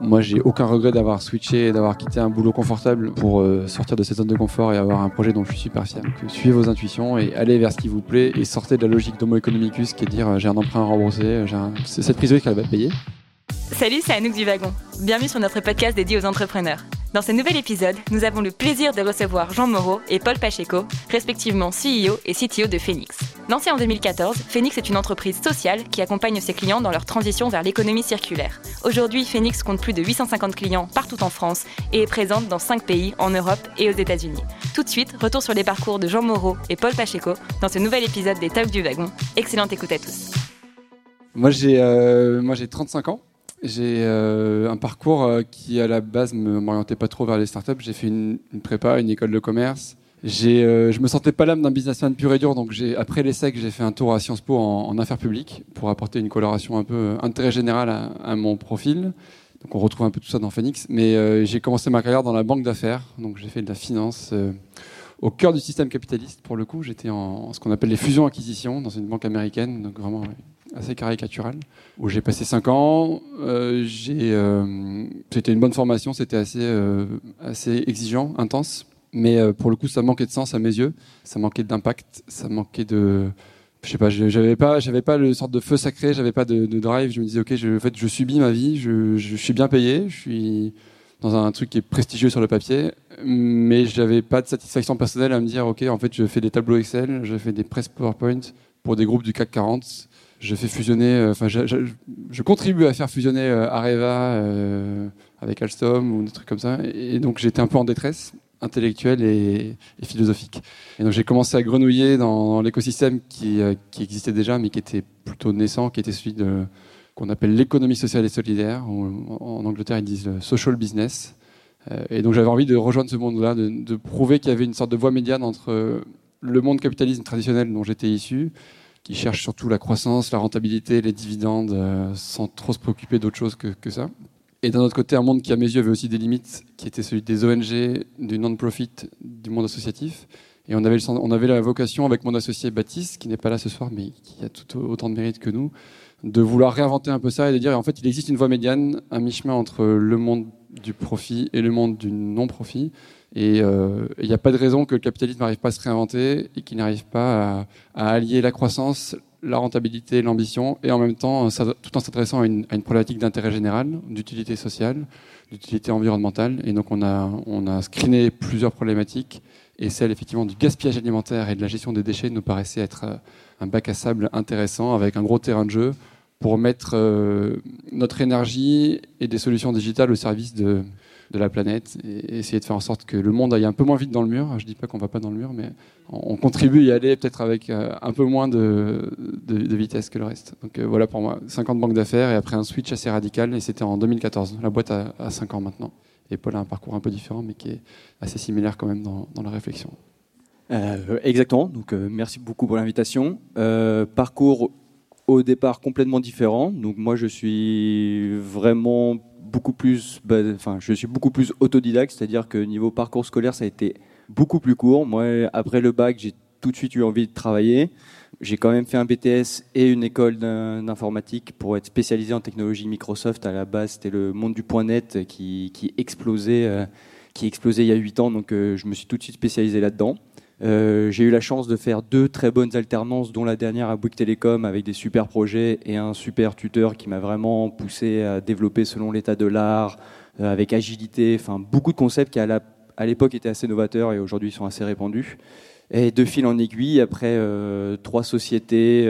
Moi, j'ai aucun regret d'avoir switché d'avoir quitté un boulot confortable pour euh, sortir de cette zone de confort et avoir un projet dont je suis super fier. Donc, euh, suivez vos intuitions et allez vers ce qui vous plaît et sortez de la logique d'homo economicus qui est de dire euh, j'ai un emprunt à rembourser, c'est cette prise de risque qu'elle va payer. Salut, c'est Anouk du Wagon. Bienvenue sur notre podcast dédié aux entrepreneurs. Dans ce nouvel épisode, nous avons le plaisir de recevoir Jean Moreau et Paul Pacheco, respectivement CEO et CTO de Phoenix. Lancé en 2014, Phoenix est une entreprise sociale qui accompagne ses clients dans leur transition vers l'économie circulaire. Aujourd'hui, Phoenix compte plus de 850 clients partout en France et est présente dans 5 pays en Europe et aux États-Unis. Tout de suite, retour sur les parcours de Jean Moreau et Paul Pacheco dans ce nouvel épisode des Top du Wagon. Excellente écoute à tous. Moi j'ai euh, moi j'ai 35 ans. J'ai euh, un parcours euh, qui, à la base, ne m'orientait pas trop vers les startups. J'ai fait une, prépa, une école de commerce. J'ai, euh, je me sentais pas l'âme d'un businessman pur et dur, donc après l'ESSEC, j'ai fait un tour à Sciences Po en, affaires publiques pour apporter une coloration un peu intérêt général à, mon profil. Donc on retrouve un peu tout ça dans Phoenix. Mais j'ai commencé ma carrière dans la banque d'affaires, donc j'ai fait de la finance au cœur du système capitaliste. Pour le coup, j'étais en, ce qu'on appelle les fusions-acquisitions dans une banque américaine, donc vraiment assez caricatural, où j'ai passé 5 ans. Euh, euh, c'était une bonne formation, c'était assez, euh, assez exigeant, intense. Mais pour le coup, ça manquait de sens à mes yeux, ça manquait d'impact, ça manquait de. Je sais pas, j'avais pas, j'avais pas le sorte de feu sacré, j'avais pas de, drive. Je me disais, ok, je, en fait, je subis ma vie, je suis bien payé, je suis dans un truc qui est prestigieux sur le papier, mais j'avais pas de satisfaction personnelle à me dire, ok, en fait, je fais des tableaux Excel, je fais des press PowerPoint pour des groupes du CAC 40 je fais fusionner, euh, enfin, je, contribue à faire fusionner euh, Areva euh, avec Alstom ou des trucs comme ça. Et, donc j'étais un peu en détresse intellectuelle et, philosophique. Et donc j'ai commencé à grenouiller dans, l'écosystème qui, qui, existait déjà, mais qui était plutôt naissant, qui était celui de qu'on appelle l'économie sociale et solidaire. en, Angleterre, ils disent le social business. et donc j'avais envie de rejoindre ce monde-là, de, prouver qu'il y avait une sorte de voie médiane entre le monde capitalisme traditionnel dont j'étais issu qui cherche surtout la croissance, la rentabilité, les dividendes, euh, sans trop se préoccuper d'autre chose que, ça. Et d'un autre côté, un monde qui, à mes yeux, avait aussi des limites, qui était celui des ONG, du non-profit, du monde associatif. Et on avait, on avait la vocation, avec mon associé Baptiste, qui n'est pas là ce soir, mais qui a tout autant de mérite que nous, de vouloir réinventer un peu ça et de dire, en fait, il existe une voie médiane, un mi-chemin entre le monde du profit et le monde du non-profit. Et euh, il n'y a pas de raison que le capitalisme n'arrive pas à se réinventer et qu'il n'arrive pas à, allier la croissance, la rentabilité, l'ambition, et en même temps, tout en s'adressant à une, problématique d'intérêt général, d'utilité sociale, d'utilité environnementale. Et donc on a, on a screené plusieurs problématiques, et celle effectivement du gaspillage alimentaire et de la gestion des déchets nous paraissait être euh, un bac à sable intéressant, avec un gros terrain de jeu pour mettre euh, notre énergie et des solutions digitales au service de, de la planète et essayer de faire en sorte que le monde aille un peu moins vite dans le mur. Je ne dis pas qu'on va pas dans le mur, mais on contribue à y aller peut-être avec euh, un peu moins de, vitesse que le reste. Donc voilà pour moi, 50 banques d'affaires et après un switch assez radical et c'était en 2014. La boîte a, 5 ans maintenant. Et Paul a un parcours un peu différent mais qui est assez similaire quand même dans, la réflexion. Euh, exactement, donc merci beaucoup pour l'invitation. parcours au départ complètement différent. Donc moi je suis vraiment beaucoup plus, bah, enfin, je suis beaucoup plus autodidacte, c'est-à-dire que niveau parcours scolaire, ça a été beaucoup plus court. Moi, après le bac, j'ai tout de suite eu envie de travailler. J'ai quand même fait un BTS et une école d'informatique pour être spécialisé en technologie Microsoft. À la base, c'était le monde du point net qui, explosait, euh, qui explosait il y a 8 ans, donc euh, je me suis tout de suite spécialisé là-dedans. Euh, j'ai eu la chance de faire deux très bonnes alternances, dont la dernière à Bouygues Télécom avec des super projets et un super tuteur qui m'a vraiment poussé à développer selon l'état de l'art, avec agilité, enfin beaucoup de concepts qui à l'époque étaient assez novateurs et aujourd'hui sont assez répandus. Et de fil en aiguille, après euh, trois sociétés,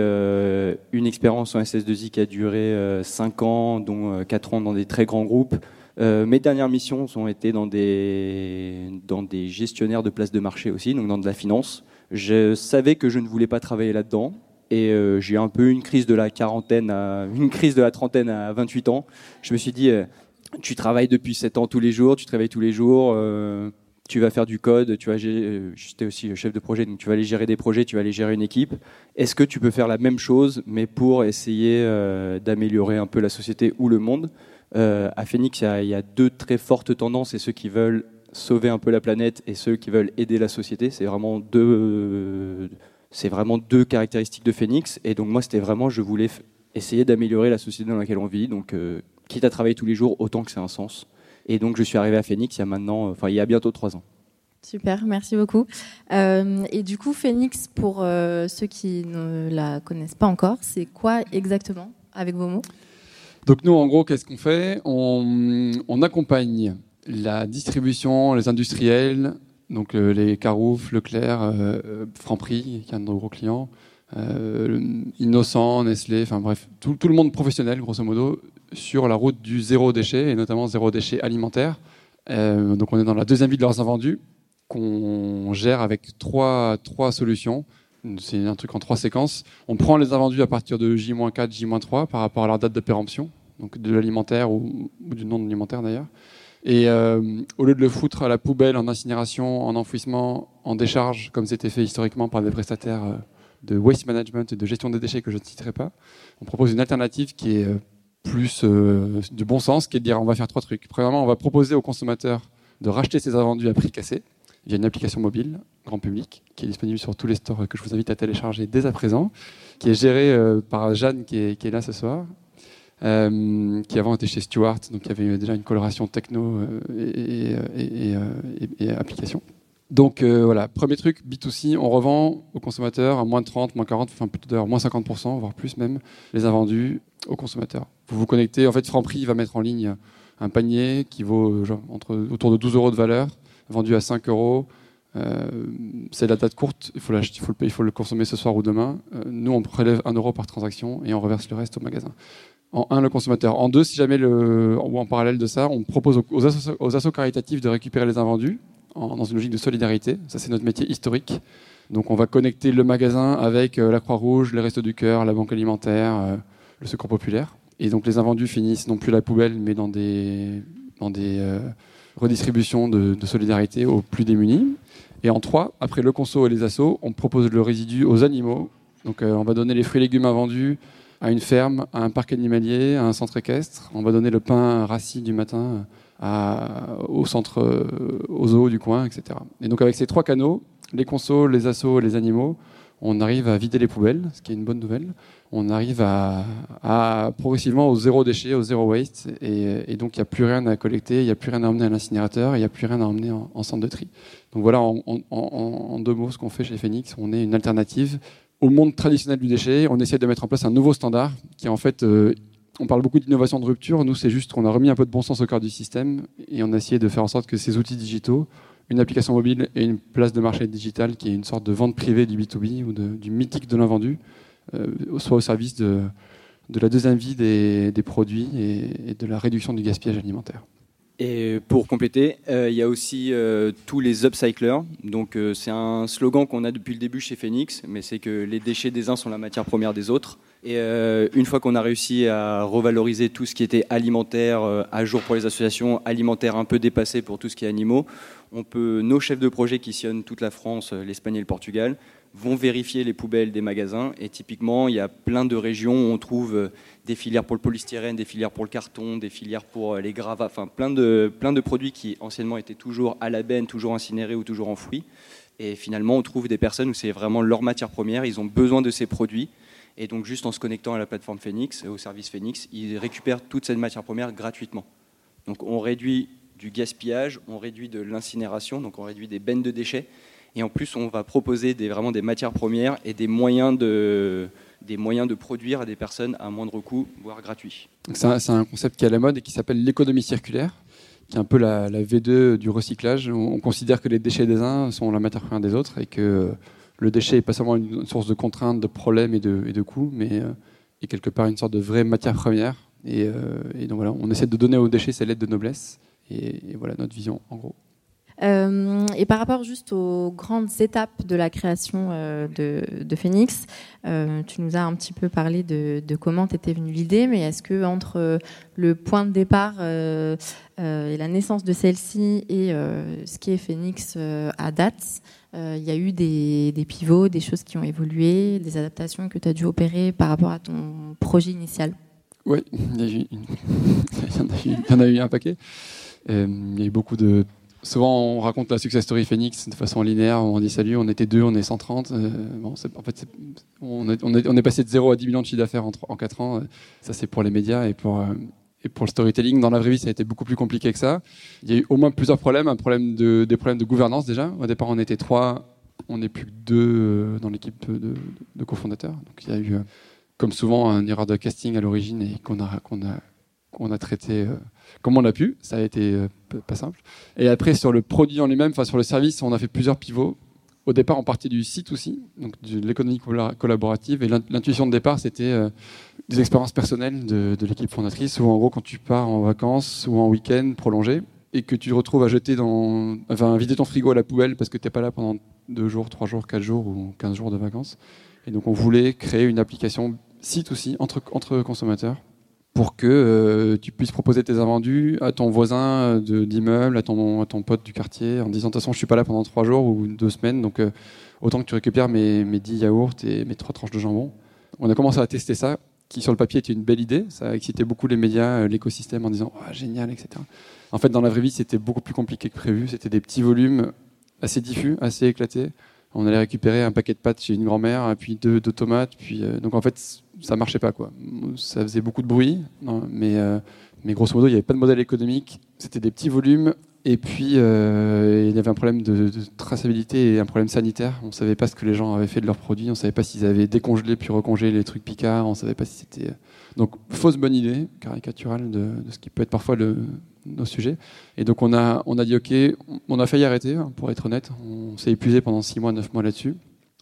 une expérience en SS2I qui a duré cinq ans, dont quatre ans dans des très grands groupes, euh, mes dernières missions ont été dans des, gestionnaires de places de marché aussi, donc dans de la finance. Je savais que je ne voulais pas travailler là-dedans. Et euh, j'ai eu un peu une crise de la quarantaine, une crise de la trentaine à 28 ans. Je me suis dit, euh, tu travailles depuis 7 ans tous les jours, tu travailles tous les jours, tu vas faire du code, tu vas j'étais aussi chef de projet, donc tu vas aller gérer des projets, tu vas aller gérer une équipe. Est-ce que tu peux faire la même chose, mais pour essayer d'améliorer un peu la société ou le monde? Euh, à Phoenix, il y, a, deux très fortes tendances, et ceux qui veulent sauver un peu la planète et ceux qui veulent aider la société. C'est vraiment deux, c'est vraiment deux caractéristiques de Phoenix. Et donc moi, c'était vraiment, je voulais essayer d'améliorer la société dans laquelle on vit. Donc, quitte à travailler tous les jours, autant que c'est un sens. Et donc, je suis arrivé à Phoenix il y a maintenant, enfin, il y a bientôt trois ans. Super, merci beaucoup. Euh, et du coup, Phoenix, pour euh, ceux qui ne la connaissent pas encore, c'est quoi exactement, avec vos mots? Donc nous, en gros, qu'est-ce qu'on fait? On, accompagne la distribution, les industriels, donc euh, les Carouf, Leclerc, Franprix, qui est un de nos gros clients, Innocent, Nestlé, enfin bref, tout, tout, le monde professionnel, grosso modo, sur la route du zéro déchet, et notamment zéro déchet alimentaire. donc on est dans la deuxième vie de leurs invendus qu'on gère avec trois, trois solutions. C'est un truc en trois séquences. On prend les invendus à partir de J-4, J-3 par rapport à leur date de péremption, donc de l'alimentaire ou, du non alimentaire d'ailleurs. Et euh, au lieu de le foutre à la poubelle, en incinération, en enfouissement, en décharge, comme c'était fait historiquement par des prestataires euh, de waste management et de gestion des déchets que je ne citerai pas, on propose une alternative qui est euh, plus de bon sens, qui est de dire on va faire trois trucs. Premièrement, on va proposer aux consommateurs de racheter ces invendus à prix cassé. Il y a une application mobile, grand public, qui est disponible sur tous les stores que je vous invite à télécharger dès à présent, qui est gérée euh, par Jeanne qui est, là ce soir, euh, qui avant était chez Stuart, donc il y avait déjà une coloration techno euh, et, application. Donc voilà, premier truc, B2C, on revend aux consommateurs à moins de 30, moins 40, enfin plutôt d'ailleurs moins 50%, voire plus même, les invendus aux consommateurs. Vous vous connectez, en fait Franprix va mettre en ligne un panier qui vaut entre, autour de 12 euros de valeur vendu à 5 euros. Euh, c'est la date courte, il faut, il, faut le, il faut le consommer ce soir ou demain. Euh, nous, on prélève 1 euro par transaction et on reverse le reste au magasin. En un, le consommateur. En deux, si jamais, ou en parallèle de ça, on propose aux, assos, caritatifs de récupérer les invendus dans une logique de solidarité. Ça, c'est notre métier historique. Donc, on va connecter le magasin avec euh, la Croix-Rouge, les Restos du Cœur, la Banque Alimentaire, le Secours Populaire. Et donc, les invendus finissent non plus à la poubelle, mais dans des, dans des redistribution de, solidarité aux plus démunis. Et en trois, après le conso et les assos, on propose le résidu aux animaux. Donc euh, on va donner les fruits et légumes invendus à une ferme, à un parc animalier, à un centre équestre. On va donner le pain rassis du matin au centre, euh, aux zoos du coin, etc. Et donc avec ces trois canaux, les consos, les assos les animaux, on arrive à vider les poubelles, ce qui est une bonne nouvelle. On arrive à, progressivement au zéro déchet, au zéro waste, et, donc il n'y a plus rien à collecter, il n'y a plus rien à emmener à l'incinérateur, il n'y a plus rien à emmener en, centre de tri. Donc voilà, en, deux mots, ce qu'on fait chez Phoenix, on est une alternative au monde traditionnel du déchet. On essaie de mettre en place un nouveau standard qui, en fait, euh, on parle beaucoup d'innovation de rupture. Nous, c'est juste qu'on a remis un peu de bon sens au cœur du système et on a essayé de faire en sorte que ces outils digitaux une application mobile et une place de marché digital qui est une sorte de vente privée du B2B ou du mythique de l'invendu, euh, soit au service de, la deuxième vie des produits et, de la réduction du gaspillage alimentaire. Et pour compléter, euh, il y a aussi euh, tous les upcyclers. Donc c'est un slogan qu'on a depuis le début chez Phoenix, mais c'est que les déchets des uns sont la matière première des autres. Et une fois qu'on a réussi à revaloriser tout ce qui était alimentaire à jour pour les associations, alimentaire un peu dépassé pour tout ce qui est animaux, on peut, nos chefs de projet qui sillonnent toute la France, euh, l'Espagne et le Portugal, vont vérifier les poubelles des magasins. Et typiquement, il y a plein de régions où on trouve euh, des filières pour le polystyrène, des filières pour le carton, des filières pour euh, les gravats, enfin plein de, plein de produits qui anciennement étaient toujours à la benne, toujours incinérés ou toujours enfouis. Et finalement, on trouve des personnes où c'est vraiment leur matière première, ils ont besoin de ces produits. Et donc, juste en se connectant à la plateforme Phoenix, au service Phoenix, ils récupèrent toute cette matière première gratuitement. Donc, on réduit du gaspillage, on réduit de l'incinération, donc on réduit des bennes de déchets. Et en plus, on va proposer vraiment des matières premières et des moyens de, produire à des personnes à moindre coût, voire gratuit. C'est un, concept qui est à la mode et qui s'appelle l'économie circulaire, qui est un peu la, V2 du recyclage. On, considère que les déchets des uns sont la matière première des autres et que le déchet n'est pas seulement une source de contraintes, de problèmes et de, coûts, mais euh, est quelque part une sorte de vraie matière première. Et, euh, et donc voilà, on essaie de donner aux déchets cette lettre de noblesse. Et, voilà notre vision en gros. Euh, et par rapport juste aux grandes étapes de la création euh, de, Phoenix, euh, tu nous as un petit peu parlé de, comment t'étais venue l'idée, mais est-ce que entre le point de départ et la naissance de celle-ci et ce qui est Phoenix à date, il y a eu des, des, pivots, des choses qui ont évolué, des adaptations que tu as dû opérer par rapport à ton projet initial? Oui, il y, en a eu un paquet. Il y a eu beaucoup de souvent, on raconte la success story Phoenix de façon linéaire. On dit salut, on était deux, on est 130. bon, en fait, on, est, passé de 0 à 10 millions de chiffre d'affaires en, en 4 ans. Ça, c'est pour les médias et pour, et pour le storytelling, dans la vraie vie, ça a été beaucoup plus compliqué que ça. Il y a eu au moins plusieurs problèmes. Un problème de, des problèmes de gouvernance déjà. Au départ, on était trois, on n'est plus que deux euh, dans l'équipe de, cofondateurs. Donc il y a eu, euh, comme souvent, un erreur de casting à l'origine et qu'on a, qu'on a, qu'on a traité euh, comme on a pu. Ça a été pas simple. Et après, sur le produit en lui-même, enfin sur le service, on a fait plusieurs pivots. Au départ, on partait du site aussi, donc de l'économie collaborative. Et l'intuition de départ, c'était des expériences personnelles de, l'équipe fondatrice, où en gros, quand tu pars en vacances ou en week-end prolongé, et que tu te retrouves à jeter dans, enfin, vider ton frigo à la poubelle parce que tu n'es pas là pendant deux jours, trois jours, quatre jours ou 15 jours de vacances. Et donc, on voulait créer une application site aussi entre, entre consommateurs pour que euh, tu puisses proposer tes invendus à ton voisin d'immeuble, à ton, à ton pote du quartier, en disant de toute façon, je suis pas là pendant trois jours ou deux semaines, donc euh, autant que tu récupères mes, mes 10 yaourts et mes trois tranches de jambon. On a commencé à tester ça qui sur le papier était une belle idée. Ça a excité beaucoup les médias, euh, l'écosystème en disant oh, génial, etc. En fait, dans la vraie vie, c'était beaucoup plus compliqué que prévu. C'était des petits volumes assez diffus, assez éclatés. On allait récupérer un paquet de pâtes chez une grand-mère, puis deux, de tomates. Puis, euh, donc en fait, ça marchait pas. Quoi. Ça faisait beaucoup de bruit, mais, euh, mais grosso modo, il n'y avait pas de modèle économique. C'était des petits volumes et puis, euh, il y avait un problème de, traçabilité et un problème sanitaire. On savait pas ce que les gens avaient fait de leurs produits. On savait pas s'ils avaient décongelé puis recongelé les trucs Picard. On savait pas si c'était. Donc, fausse bonne idée, caricaturale de, ce qui peut être parfois le, nos sujets. Et donc, on a, on a dit OK, on a failli arrêter, hein, pour être honnête. On s'est épuisé pendant 6 mois, 9 mois là-dessus.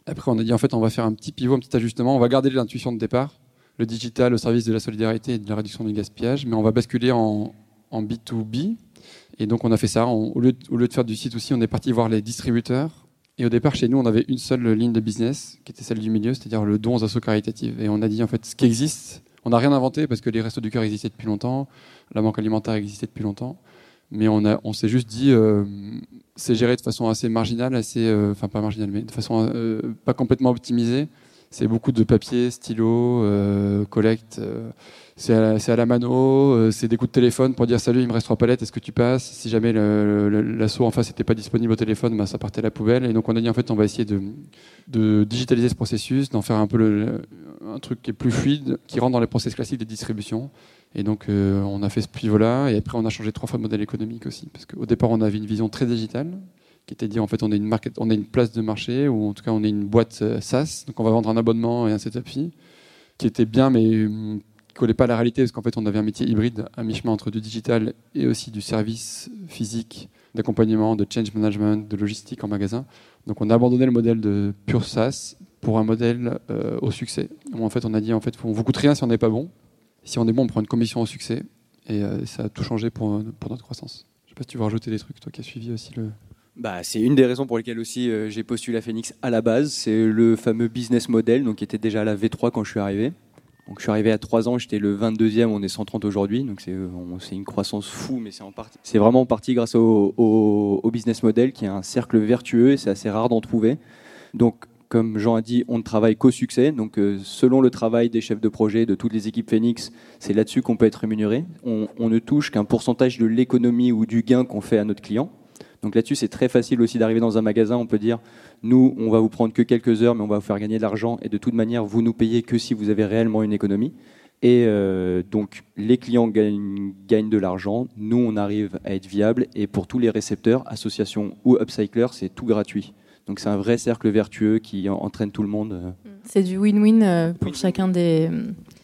Après, on a dit en fait, on va faire un petit pivot, un petit ajustement. On va garder l'intuition de départ, le digital au service de la solidarité et de la réduction du gaspillage, mais on va basculer en, en B2B et donc on a fait ça. au, lieu de, faire du site aussi, on est parti voir les distributeurs. Et au départ, chez nous, on avait une seule ligne de business, qui était celle du milieu, c'est-à-dire le don aux assauts caritatifs. Et on a dit, en fait, ce qui existe, on n'a rien inventé parce que les restos du cœur existaient depuis longtemps, la banque alimentaire existait depuis longtemps. Mais on, s'est juste dit, euh, c'est géré de façon assez marginale, assez, euh, enfin pas marginale, mais de façon euh, pas complètement optimisée. C'est beaucoup de papier, stylo, collecte c'est à, la mano, euh, c'est des coups de téléphone pour dire salut, il me reste trois palettes, est-ce que tu passes? Si jamais l'assaut en face n'était pas disponible au téléphone, bah, ça partait à la poubelle. Et donc on a dit en fait on va essayer de, digitaliser ce processus, d'en faire un peu un truc qui est plus fluide, qui rentre dans les process classiques de distribution. Et donc euh, on a fait ce pivot-là, et après on a changé trois fois de modèle économique aussi, parce qu'au départ on avait une vision très digitale, qui était de dire en fait on est une place de marché, ou en tout cas on est une boîte euh, SaaS, donc on va vendre un abonnement et un setup fee, qui était bien mais collait pas à la réalité parce qu'en fait on avait un métier hybride à mi-chemin entre du digital et aussi du service physique, d'accompagnement, de change management, de logistique en magasin. Donc on a abandonné le modèle de pure SaaS pour un modèle euh, au succès. en fait on a dit en fait on vous coûte rien si on n'est pas bon. Si on est bon on prend une commission au succès et euh, ça a tout changé pour, pour notre croissance. Je sais pas si tu veux rajouter des trucs toi qui as suivi aussi le bah, c'est une des raisons pour lesquelles aussi euh, j'ai postulé à Phoenix à la base. C'est le fameux business model, donc qui était déjà à la V3 quand je suis arrivé. Donc, je suis arrivé à 3 ans, j'étais le 22e, on est 130 aujourd'hui. Donc, c'est une croissance fou, mais c'est vraiment en partie grâce au, business model qui est un cercle vertueux et c'est assez rare d'en trouver. Donc, comme Jean a dit, on ne travaille qu'au succès. Donc, euh, selon le travail des chefs de projet, de toutes les équipes Phoenix, c'est là-dessus qu'on peut être rémunéré. On ne touche qu'un pourcentage de l'économie ou du gain qu'on fait à notre client. Donc là-dessus, c'est très facile aussi d'arriver dans un magasin. On peut dire, nous, on va vous prendre que quelques heures, mais on va vous faire gagner de l'argent. Et de toute manière, vous nous payez que si vous avez réellement une économie. Et euh, donc, les clients gagnent, de l'argent. Nous, on arrive à être viable. Et pour tous les récepteurs, associations ou upcyclers, c'est tout gratuit. Donc, c'est un vrai cercle vertueux qui entraîne tout le monde. C'est du win-win euh, pour chacun des,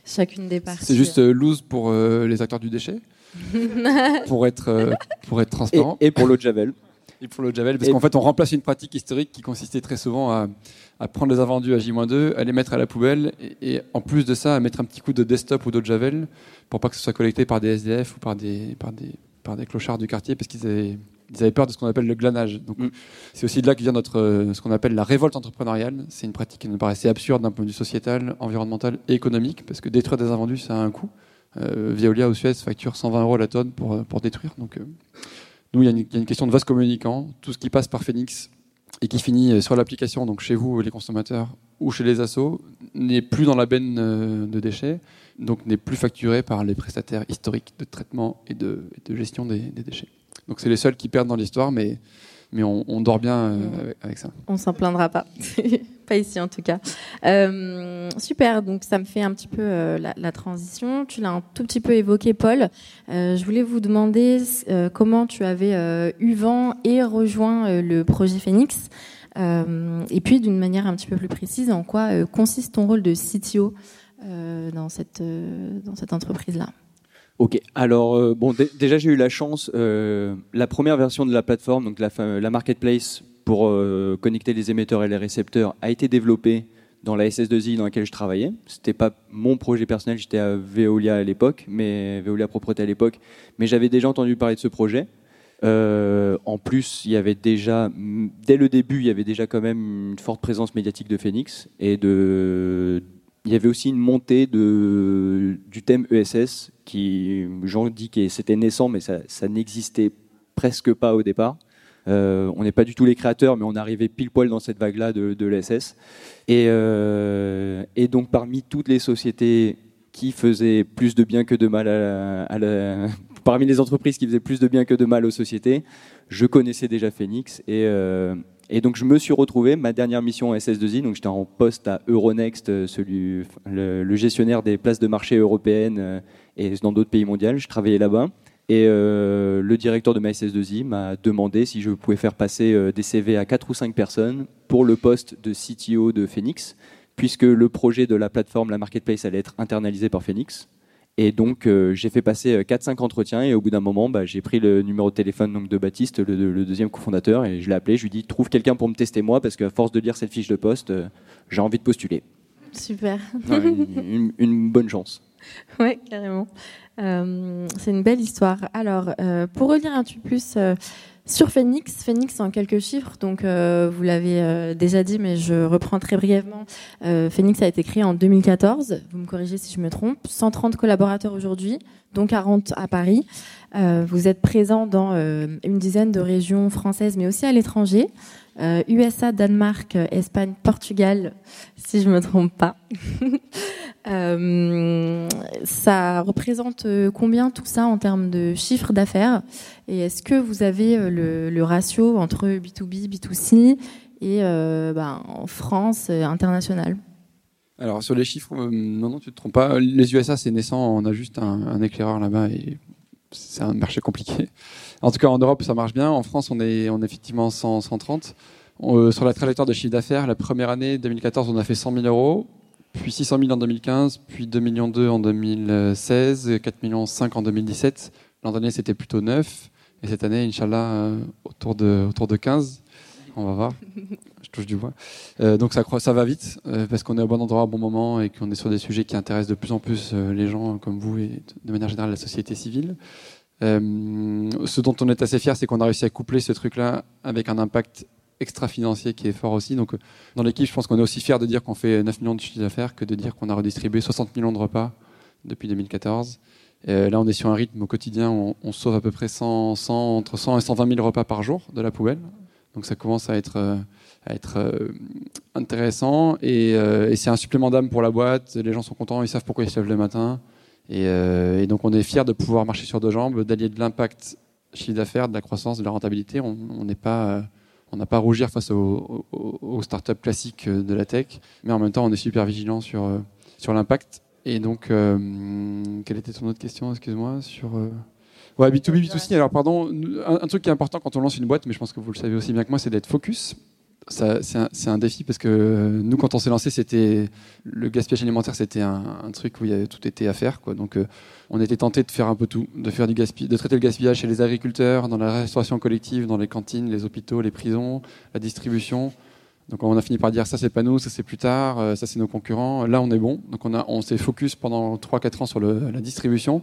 chacune des parties. C'est juste euh, lose pour les acteurs du déchet, pour, être, pour être transparent. Et, et pour l'eau de Javel. Et pour le Javel, parce qu'en fait, on remplace une pratique historique qui consistait très souvent à, prendre les invendus à J-2, à les mettre à la poubelle, et, en plus de ça, à mettre un petit coup de desktop ou de Javel pour pas que ce soit collecté par des SDF ou par des, par des, par des clochards du quartier, parce qu'ils avaient, ils avaient peur de ce qu'on appelle le glanage. Donc, mm. c'est aussi de là que vient notre, euh, ce qu'on appelle la révolte entrepreneuriale. C'est une pratique qui nous paraissait absurde d'un point de vue sociétal, environnemental et économique, parce que détruire des invendus, ça a un coût. Euh, Veolia ou Suez facture 120 euros la tonne pour, euh, pour détruire. Donc, euh, nous, il y, a une, question de vase communicant. Tout ce qui passe par Phoenix et qui finit sur l'application, donc chez vous, les consommateurs, ou chez les assos, n'est plus dans la benne euh, de déchets, donc n'est plus facturé par les prestataires historiques de traitement et de, gestion des, déchets. Donc c'est les seuls qui perdent dans l'histoire, mais, mais on, dort bien euh, mm. avec, ça. On s'en plaindra pas. pas ici en tout cas. Euh, super, donc ça me fait un petit peu euh, la, transition. Tu l'as un tout petit peu évoqué, Paul. je voulais vous demander comment tu avais eu vent et rejoint le projet Phoenix. et puis d'une manière un petit peu plus précise, en quoi consiste ton rôle de CTO dans cette, dans cette entreprise-là? Ok, alors euh, bon, déjà j'ai eu la chance, euh, la première version de la plateforme, donc la, la marketplace pour euh, connecter les émetteurs et les récepteurs, a été développée dans la SS2I dans laquelle je travaillais. C'était pas mon projet personnel, j'étais à Veolia à l'époque, mais Veolia Propreté à l'époque, mais j'avais déjà entendu parler de ce projet. en plus, il y avait déjà, dès le début, il y avait déjà quand même une forte présence médiatique de Phoenix et de il y avait aussi une montée du thème ESS qui, j'en dis que c'était naissant, mais ça, n'existait presque pas au départ. Euh, on n'est pas du tout les créateurs, mais on arrivait pile poil dans cette vague-là de, l'ESS. Et, euh, et, donc, parmi toutes les sociétés qui faisaient plus de bien que de mal parmi les entreprises qui faisaient plus de bien que de mal aux sociétés, je connaissais déjà Phoenix et, euh, et donc je me suis retrouvé, ma dernière mission en SS2I, donc j'étais en poste à Euronext, euh, celui, le, gestionnaire des places de marché européennes euh, et dans d'autres pays mondiaux. Je travaillais là-bas. Et euh, le directeur de ma SS2I m'a demandé si je pouvais faire passer des CV à 4 ou 5 personnes pour le poste de CTO de Phoenix, puisque le projet de la plateforme, la marketplace, allait être internalisé par Phoenix. Et donc, euh, j'ai fait passer 4-5 euh, entretiens et au bout d'un moment, bah, j'ai pris le numéro de téléphone donc, de Baptiste, le, deuxième cofondateur, et je l'ai appelé. Je lui ai dit Trouve quelqu'un pour me tester moi, parce qu'à force de lire cette fiche de poste, euh, j'ai envie de postuler. Super. une, bonne chance. Oui, carrément. c'est une belle histoire. Alors, pour relire un peu plus sur Phoenix, Phoenix en quelques chiffres, donc euh, vous l'avez euh, déjà dit, mais je reprends très brièvement. Euh, Phoenix a été créé en 2014, vous me corrigez si je me trompe. 130 collaborateurs aujourd'hui, dont 40 à Paris. vous êtes présent dans une dizaine de régions françaises, mais aussi à l'étranger. USA, Danemark, Espagne, Portugal, si je me trompe pas. Euh, ça représente euh, combien tout ça en termes de chiffre d'affaires? Et est-ce que vous avez euh, le, ratio entre B2B, B2C et bah, en France, international? Alors sur les chiffres, non, non, tu te trompes pas. Les USA, c'est naissant, on a juste un, éclaireur là-bas et c'est un marché compliqué. En tout cas, en Europe, ça marche bien. En France, on est, effectivement 100, 130. sur la trajectoire de chiffre d'affaires, la première année, 2014, on a fait 100 000 euros puis 600 000 en 2015, puis 2 millions 2 en 2016, 4 millions 5 en 2017. L'an dernier, c'était plutôt 9. Et cette année, Inch'Allah, euh, autour, de, autour de 15. On va voir. Je touche du bois. Euh, donc ça, ça va vite, euh, parce qu'on est au bon endroit au bon moment et qu'on est sur des sujets qui intéressent de plus en plus les gens comme vous et de manière générale la société civile. Ce dont on est assez fier, c'est qu'on a réussi à coupler ce truc-là avec un impact extra-financier qui est fort aussi. Donc, euh, dans l'équipe, je pense qu'on est aussi fier de dire qu'on fait 9 millions de chiffres d'affaires que de dire qu'on a redistribué 60 millions de repas depuis 2014. Euh, là, on est sur un rythme au quotidien, on, on sauve à peu près 100, 100, entre 100 et 120 000 repas par jour de la poubelle. Donc, ça commence à être, euh, intéressant et c'est un supplément d'âme pour la boîte. Les gens sont contents, ils savent pourquoi ils se lèvent le matin. Et, et donc, on est fier de pouvoir marcher sur deux jambes, d'allier de l'impact chiffre d'affaires, de la croissance, de la rentabilité. On n'est pas on n'a pas à rougir face aux, startups classiques de la tech, mais en même temps, on est super vigilant sur, euh, sur l'impact. Et donc, euh, quelle était ton autre question, excuse-moi, sur... Euh, ouais, B2B, B2C. Alors, pardon, un, truc qui est important quand on lance une boîte, mais je pense que vous le savez aussi bien que moi, c'est d'être focus c'est un, défi parce que nous, quand on s'est lancé, c'était le gaspillage alimentaire, c'était un, truc où il y avait tout était à faire. Donc, euh, on était tenté de faire un peu tout, de faire du de traiter le gaspillage chez les agriculteurs, dans la restauration collective, dans les cantines, les hôpitaux, les prisons, la distribution. Donc, on a fini par dire ça, c'est pas nous, ça c'est plus tard, euh, ça c'est nos concurrents. Là, on est bon. Donc, on s'est focus pendant 3-4 ans sur la distribution.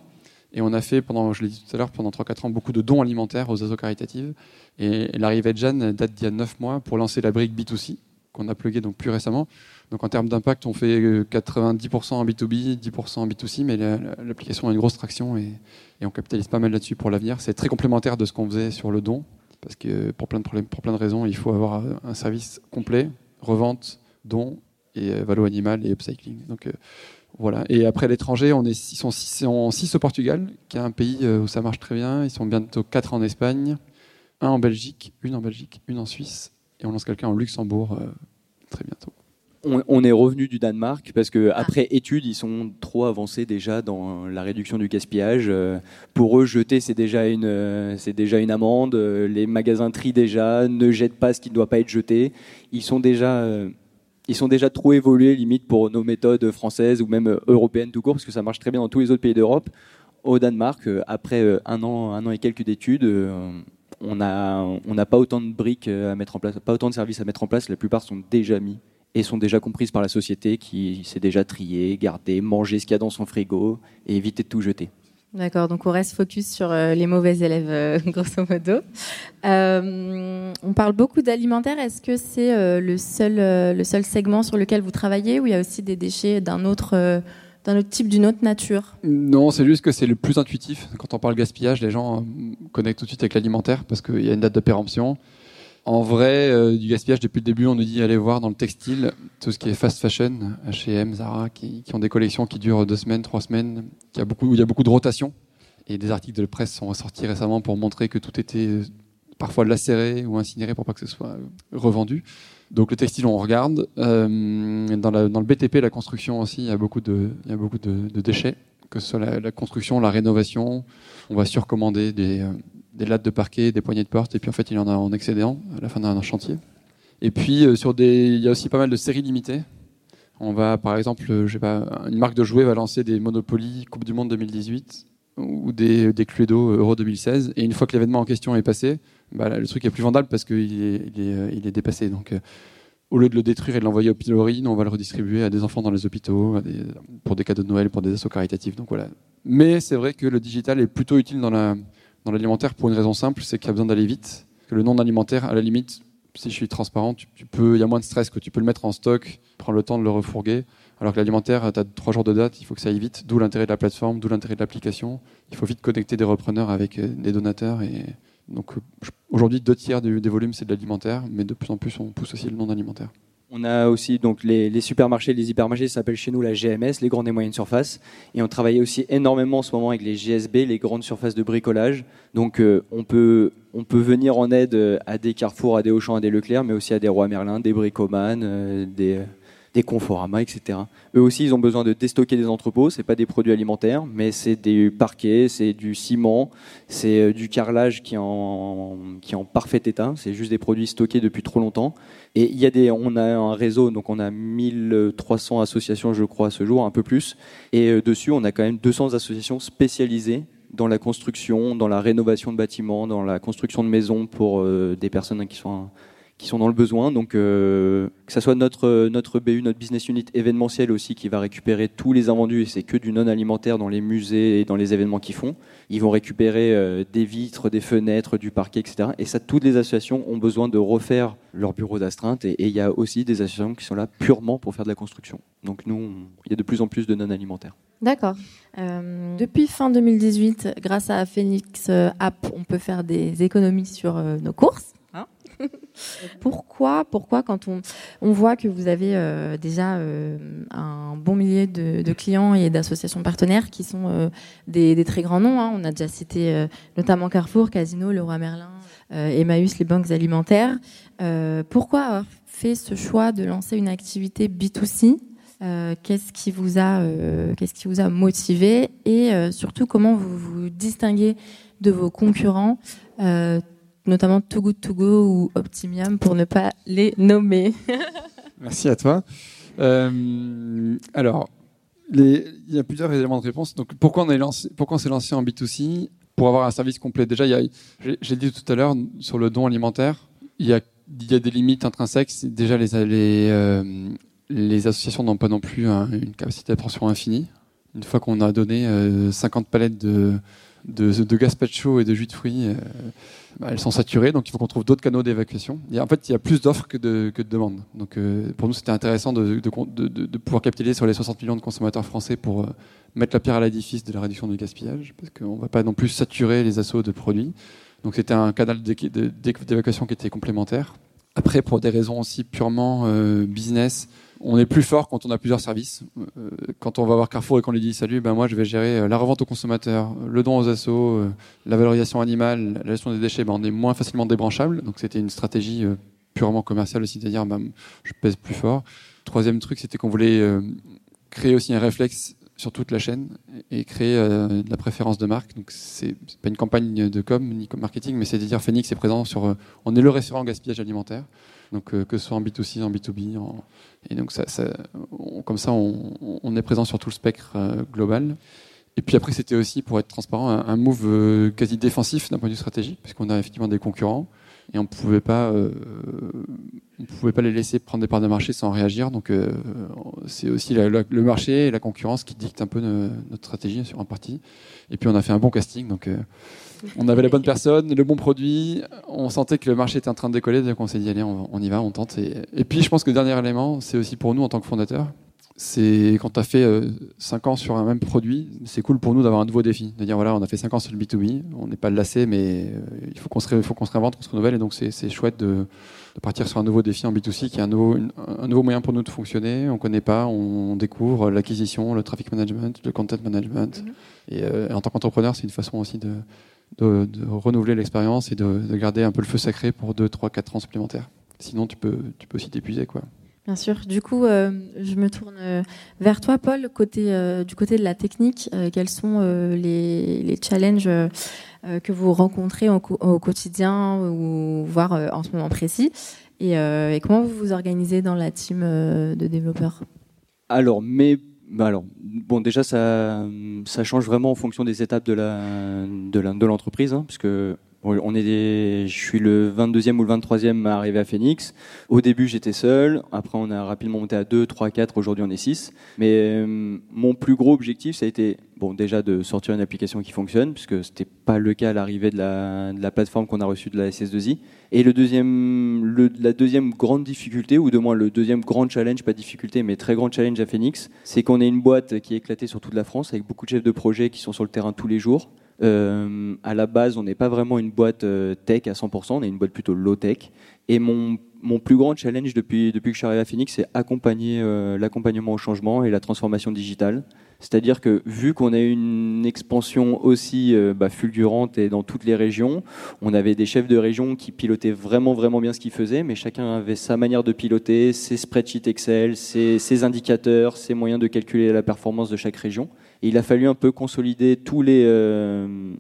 Et on a fait, pendant, je l'ai dit tout à l'heure, pendant 3-4 ans, beaucoup de dons alimentaires aux assos caritatives. Et l'arrivée de Jeanne date d'il y a 9 mois pour lancer la brique B2C, qu'on a plugué donc plus récemment. Donc en termes d'impact, on fait 90% en B2B, 10% en B2C, mais l'application a une grosse traction et, on capitalise pas mal là-dessus pour l'avenir. C'est très complémentaire de ce qu'on faisait sur le don, parce que pour plein de raisons, il faut avoir un service complet, revente, don et Valo Animal et Upcycling. Donc voilà. Et après l'étranger, on est, ils sont 6 au Portugal, qui est un pays où ça marche très bien. Ils sont bientôt 4 en Espagne, un en Belgique, une en Belgique, une en Suisse, et on lance quelqu'un en Luxembourg très bientôt on, est revenu du Danemark parce que après études, ils sont trop avancés déjà dans la réduction du gaspillage. Euh, pour eux, jeter c'est déjà une euh, c'est déjà une amende. Euh, les magasins trient déjà, ne jettent pas ce qui ne doit pas être jeté. Ils sont déjà ils sont déjà trop évolués limite pour nos méthodes françaises ou même européennes tout court parce que ça marche très bien dans tous les autres pays d'Europe. Au Danemark, après un an un an et quelques d'études on n'a pas autant de briques à mettre en place, pas autant de services à mettre en place. La plupart sont déjà mis et sont déjà comprises par la société qui s'est déjà trié, gardé, mangé ce qu'il y a dans son frigo et éviter de tout jeter. D'accord, donc on reste focus sur euh, les mauvais élèves, euh, grosso modo. Euh, on parle beaucoup d'alimentaire. Est-ce que c'est le, seul, le seul segment sur lequel vous travaillez ou il y a aussi des déchets d'un autre, d'un autre type, d'une autre nature? Non, c'est juste que c'est le plus intuitif. Quand on parle gaspillage, les gens connectent tout de suite avec l'alimentaire parce qu'il y a une date de péremption. En vrai, euh, du gaspillage, depuis le début, on nous dit allez voir dans le textile, tout ce qui est fast fashion, H&M, Zara, qui, ont des collections qui durent deux semaines, trois semaines, qui a beaucoup, où il y a beaucoup de rotation. Et des articles de presse sont sortis récemment pour montrer que tout était euh, parfois lacéré ou incinéré pour pas que ce soit euh, revendu. Donc le textile, on regarde. dans, le BTP, la construction aussi, il y a beaucoup de, il y a beaucoup de, déchets, que ce soit la, construction, la rénovation. On va surcommander des, des lattes de parquet, des poignées de porte, et puis en fait, il y en a en excédent à la fin d'un chantier. Et puis, euh, sur des, il y a aussi pas mal de séries limitées. On va, par exemple, euh, je sais pas, une marque de jouets va lancer des Monopoly Coupe du Monde 2018 ou des, des Cluedo Euro 2016. Et une fois que l'événement en question est passé, bah, le truc est plus vendable parce qu'il est, il est, il est, dépassé. Donc, euh, au lieu de le détruire et de l'envoyer au pilori, on va le redistribuer à des enfants dans les hôpitaux, pour des cadeaux de Noël, pour des assauts caritatifs. Donc voilà. Mais c'est vrai que le digital est plutôt utile dans la, dans l'alimentaire pour une raison simple, c'est qu'il y a besoin d'aller vite. Que le non alimentaire, à la limite, si je suis transparent, tu, peux, il y a moins de stress que tu peux le mettre en stock, prendre le temps de le refourguer. Alors que l'alimentaire, tu as trois jours de date, il faut que ça aille vite. D'où l'intérêt de la plateforme, d'où l'intérêt de l'application. Il faut vite connecter des repreneurs avec euh, des donateurs. Et donc aujourd'hui, deux tiers des volumes c'est de l'alimentaire, mais de plus en plus on pousse aussi le non alimentaire. On a aussi donc les, supermarchés, les hypermarchés, ça s'appelle chez nous la GMS, les grandes et moyennes surfaces. Et on travaille aussi énormément en ce moment avec les GSB, les grandes surfaces de bricolage. Donc euh, on, peut, on peut venir en aide à des Carrefour, à des Auchan, à des Leclerc, mais aussi à des Rois Merlin, des Bricoman, euh, des, des Conforama, etc. Eux aussi, ils ont besoin de déstocker des entrepôts. C'est pas des produits alimentaires, mais c'est des parquets, c'est du ciment, c'est euh, du carrelage qui en, qui est en parfait état. C'est juste des produits stockés depuis trop longtemps. Et il y a des, on a un réseau, donc on a 1300 associations, je crois, à ce jour, un peu plus. Et euh, dessus, on a quand même 200 associations spécialisées dans la construction, dans la rénovation de bâtiments, dans la construction de maisons pour euh, des personnes qui sont qui sont dans le besoin. Donc, euh, que ce soit notre, notre BU, notre business unit événementiel aussi, qui va récupérer tous les invendus, et c'est que du non alimentaire dans les musées et dans les événements qu'ils font. Ils vont récupérer euh, des vitres, des fenêtres, du parquet, etc. Et ça, toutes les associations ont besoin de refaire leur bureau d'astreinte. Et il y a aussi des associations qui sont là purement pour faire de la construction. Donc, nous, il y a de plus en plus de non alimentaires. D'accord. Euh, depuis fin 2018, grâce à Phoenix App, on peut faire des économies sur nos courses. pourquoi, pourquoi quand on, on voit que vous avez euh, déjà euh, un bon millier de, clients et d'associations partenaires qui sont euh, des, très grands noms, hein. on a déjà cité notamment Carrefour, Casino, Leroy Merlin, Emmaüs, les banques alimentaires. pourquoi avoir fait ce choix de lancer une activité B2C qu'est-ce qui vous a qu'est-ce qui vous a motivé et surtout comment vous vous distinguez de vos concurrents notamment Too Good To Go ou Optimium pour ne pas les nommer. Merci à toi. Euh, alors, il y a plusieurs éléments de réponse. Donc, pourquoi on, s'est lancé en B2C Pour avoir un service complet. Déjà, j'ai dit tout à l'heure sur le don alimentaire, il y a, des limites intrinsèques. Déjà, euh, les associations n'ont pas non plus une capacité d'absorption infinie. Une fois qu'on a donné 50 euh, palettes de, de, de gazpacho et de jus de fruits, bah, elles sont saturées, donc il faut qu'on trouve d'autres canaux d'évacuation. En fait, il y a plus d'offres que de, demandes. Donc euh, pour nous, c'était intéressant de, pouvoir capitaliser sur les 60 millions de consommateurs français pour euh, mettre la pierre à l'édifice de la réduction du gaspillage, parce qu'on ne va pas non plus saturer les assauts de produits. Donc c'était un canal d'évacuation qui était complémentaire. Après, pour des raisons aussi purement business, on est plus fort quand on a plusieurs services. Euh, quand on va voir Carrefour et qu'on lui dit salut, ben moi je vais gérer euh, la revente aux consommateurs, le don aux assos, euh, la valorisation animale, la gestion des déchets, ben on est moins facilement débranchable. Donc c'était une stratégie purement commerciale aussi, c'est-à-dire ben, je pèse plus fort. Troisième truc, c'était qu'on voulait créer aussi un réflexe sur toute la chaîne et créer de la préférence de marque. Donc c'est pas une campagne de com ni comme marketing, mais c'est de dire Phoenix est présent sur. on est le restaurant gaspillage alimentaire. Donc que ce soit en B2C, en B2B, en, et donc, comme ça, on, est présent sur tout le spectre euh, global. Et puis après, c'était aussi, pour être transparent, un, move euh, quasi défensif d'un point de vue stratégique, puisqu'on a effectivement des concurrents et on ne pouvait pas, euh, pouvait pas les laisser prendre des parts de marché sans réagir. Donc, c'est aussi le marché et la concurrence qui dictent un peu notre stratégie sur un parti. Et puis, on a fait un bon casting. Donc, on avait la bonne personne, le bon produit. On sentait que le marché était en train de décoller, donc on s'est dit allez, on, y va, on tente. Et, puis je pense que le dernier élément, c'est aussi pour nous en tant que fondateur. C'est quand tu as fait 5 euh, ans sur un même produit, c'est cool pour nous d'avoir un nouveau défi. De dire voilà, on a fait 5 ans sur le B2B, on n'est pas lassé, mais euh, il faut qu'on se, faut qu'on se réinvente, qu'on se renouvelle. Et donc c'est chouette de, partir sur un nouveau défi en B2C qui est un nouveau, un nouveau moyen pour nous de fonctionner. On ne connaît pas, on, découvre l'acquisition, le traffic management, le content management. Mm-hmm. et, euh, en tant qu'entrepreneur, c'est une façon aussi de, de, renouveler l'expérience et de, garder un peu le feu sacré pour 2, 3, 4 ans supplémentaires. Sinon, tu peux, tu peux aussi t'épuiser. quoi. Bien sûr. Du coup, euh, je me tourne euh, vers toi, Paul, côté, euh, du côté de la technique. quels sont les, les, challenges que vous rencontrez au, quotidien ou voire en ce moment précis. Et, et, comment vous vous organisez dans la team de développeurs? Alors, mes bah bon, déjà, ça, ça change vraiment en fonction des étapes de la de l'entreprise, hein, puisque on est je suis le 22e ou le 23e à arriver à Phoenix. Au début, j'étais seul. Après, on a rapidement monté à 2, 3, 4. Aujourd'hui, on est 6. Mais euh, mon plus gros objectif, ça a été bon, déjà de sortir une application qui fonctionne, puisque ce n'était pas le cas à l'arrivée de la, plateforme qu'on a reçue de la SS2I. Et le deuxième, la deuxième grande difficulté, ou de moins le deuxième grand challenge, pas difficulté, mais très grand challenge à Phoenix, c'est qu'on est une boîte qui est éclatée sur toute la France, avec beaucoup de chefs de projet qui sont sur le terrain tous les jours. Euh, à la base, on n'est pas vraiment une boîte euh, tech à 100%, on est une boîte plutôt low tech. Et mon, plus grand challenge depuis, que je suis arrivé à Phoenix, c'est accompagner euh, l'accompagnement au changement et la transformation digitale. C'est-à-dire que vu qu'on a une expansion aussi bah, fulgurante et dans toutes les régions, on avait des chefs de région qui pilotaient vraiment vraiment bien ce qu'ils faisaient, mais chacun avait sa manière de piloter, ses spreadsheets Excel, ses indicateurs, ses moyens de calculer la performance de chaque région il a fallu un peu consolider tous les, euh,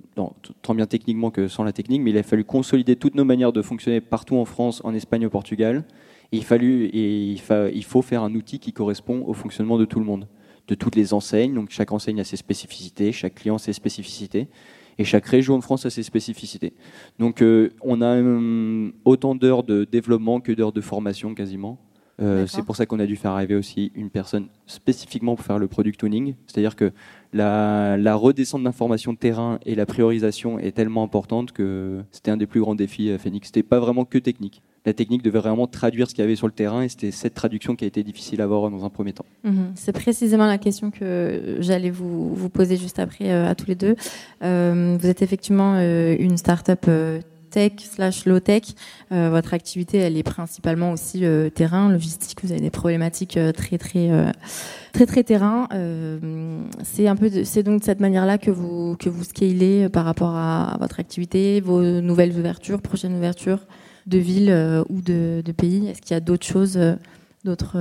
tant bien techniquement que sans la technique, mais il a fallu consolider toutes nos manières de fonctionner partout en France, en Espagne, au Portugal. Il, fallu, et il, faut faire un outil qui correspond au fonctionnement de tout le monde, de toutes les enseignes. Donc chaque enseigne a ses spécificités, chaque client ses spécificités, et chaque région de France a ses spécificités. Donc euh, on a euh, autant d'heures de développement que d'heures de formation quasiment. Euh, c'est pour ça qu'on a dû faire arriver aussi une personne spécifiquement pour faire le product tuning. C'est-à-dire que la, la redescente d'informations de terrain et la priorisation est tellement importante que c'était un des plus grands défis à Phoenix. C'était pas vraiment que technique. La technique devait vraiment traduire ce qu'il y avait sur le terrain et c'était cette traduction qui a été difficile à avoir dans un premier temps. Mhm. C'est précisément la question que j'allais vous, vous, poser juste après euh, à tous les deux. Euh, vous êtes effectivement une start-up tech slash low tech. Euh, votre activité, elle est principalement aussi euh, terrain, logistique. Vous avez des problématiques euh, très très très très terrain. c'est un peu, c'est donc de cette manière-là que vous que vous scalez par rapport à, votre activité, vos nouvelles ouvertures, prochaines ouvertures de villes ou de, de pays. Est-ce qu'il y a d'autres choses, d'autres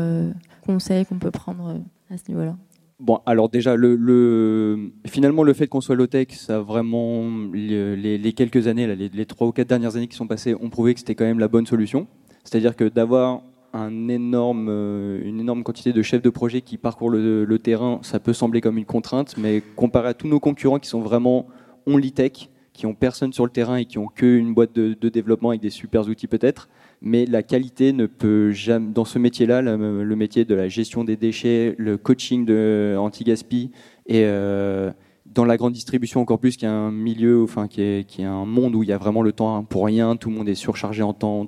conseils qu'on peut prendre à ce niveau-là? Bon, alors déjà, le, finalement, le fait qu'on soit low-tech, ça a vraiment, les, quelques années, les, trois ou quatre dernières années qui sont passées, ont prouvé que c'était quand même la bonne solution. C'est-à-dire que d'avoir euh, une énorme quantité de chefs de projet qui parcourent le, terrain, ça peut sembler comme une contrainte, mais comparé à tous nos concurrents qui sont vraiment only tech, qui ont personne sur le terrain et qui ont qu'une boîte de, de développement avec des super outils peut-être, mais la qualité ne peut jamais, dans ce métier-là, le, métier de la gestion des déchets, le coaching anti-gaspi et euh, dans la grande distribution encore plus, qui est un milieu, enfin qui est, qui est un monde où il y a vraiment le temps pour rien, tout le monde est surchargé en temps,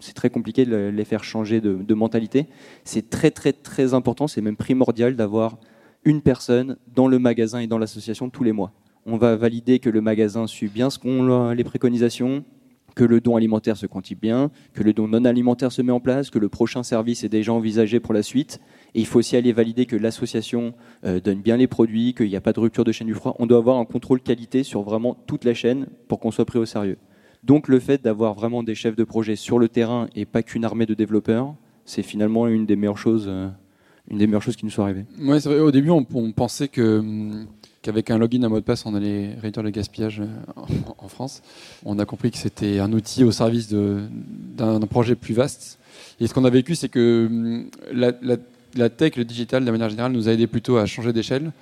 c'est très compliqué de les faire changer de, de mentalité. C'est très très très important, c'est même primordial d'avoir une personne dans le magasin et dans l'association tous les mois. On va valider que le magasin suit bien ce qu'on les préconisations, que le don alimentaire se quantifie bien, que le don non alimentaire se met en place, que le prochain service est déjà envisagé pour la suite. Et il faut aussi aller valider que l'association euh, donne bien les produits, qu'il n'y a pas de rupture de chaîne du froid. On doit avoir un contrôle qualité sur vraiment toute la chaîne pour qu'on soit pris au sérieux. Donc le fait d'avoir vraiment des chefs de projet sur le terrain et pas qu'une armée de développeurs, c'est finalement une des meilleures choses, euh, une des meilleures choses qui nous sont arrivées. Ouais, vrai. Au début, on, on pensait que hum, qu'avec un login, un mot de passe, on allait réduire le gaspillage euh, en, France. On a compris que c'était un outil au service d'un projet plus vaste. Et ce qu'on a vécu, c'est que hum, la, la- la tech, le digital, de manière générale, nous a aidé plutôt à changer d'échelle.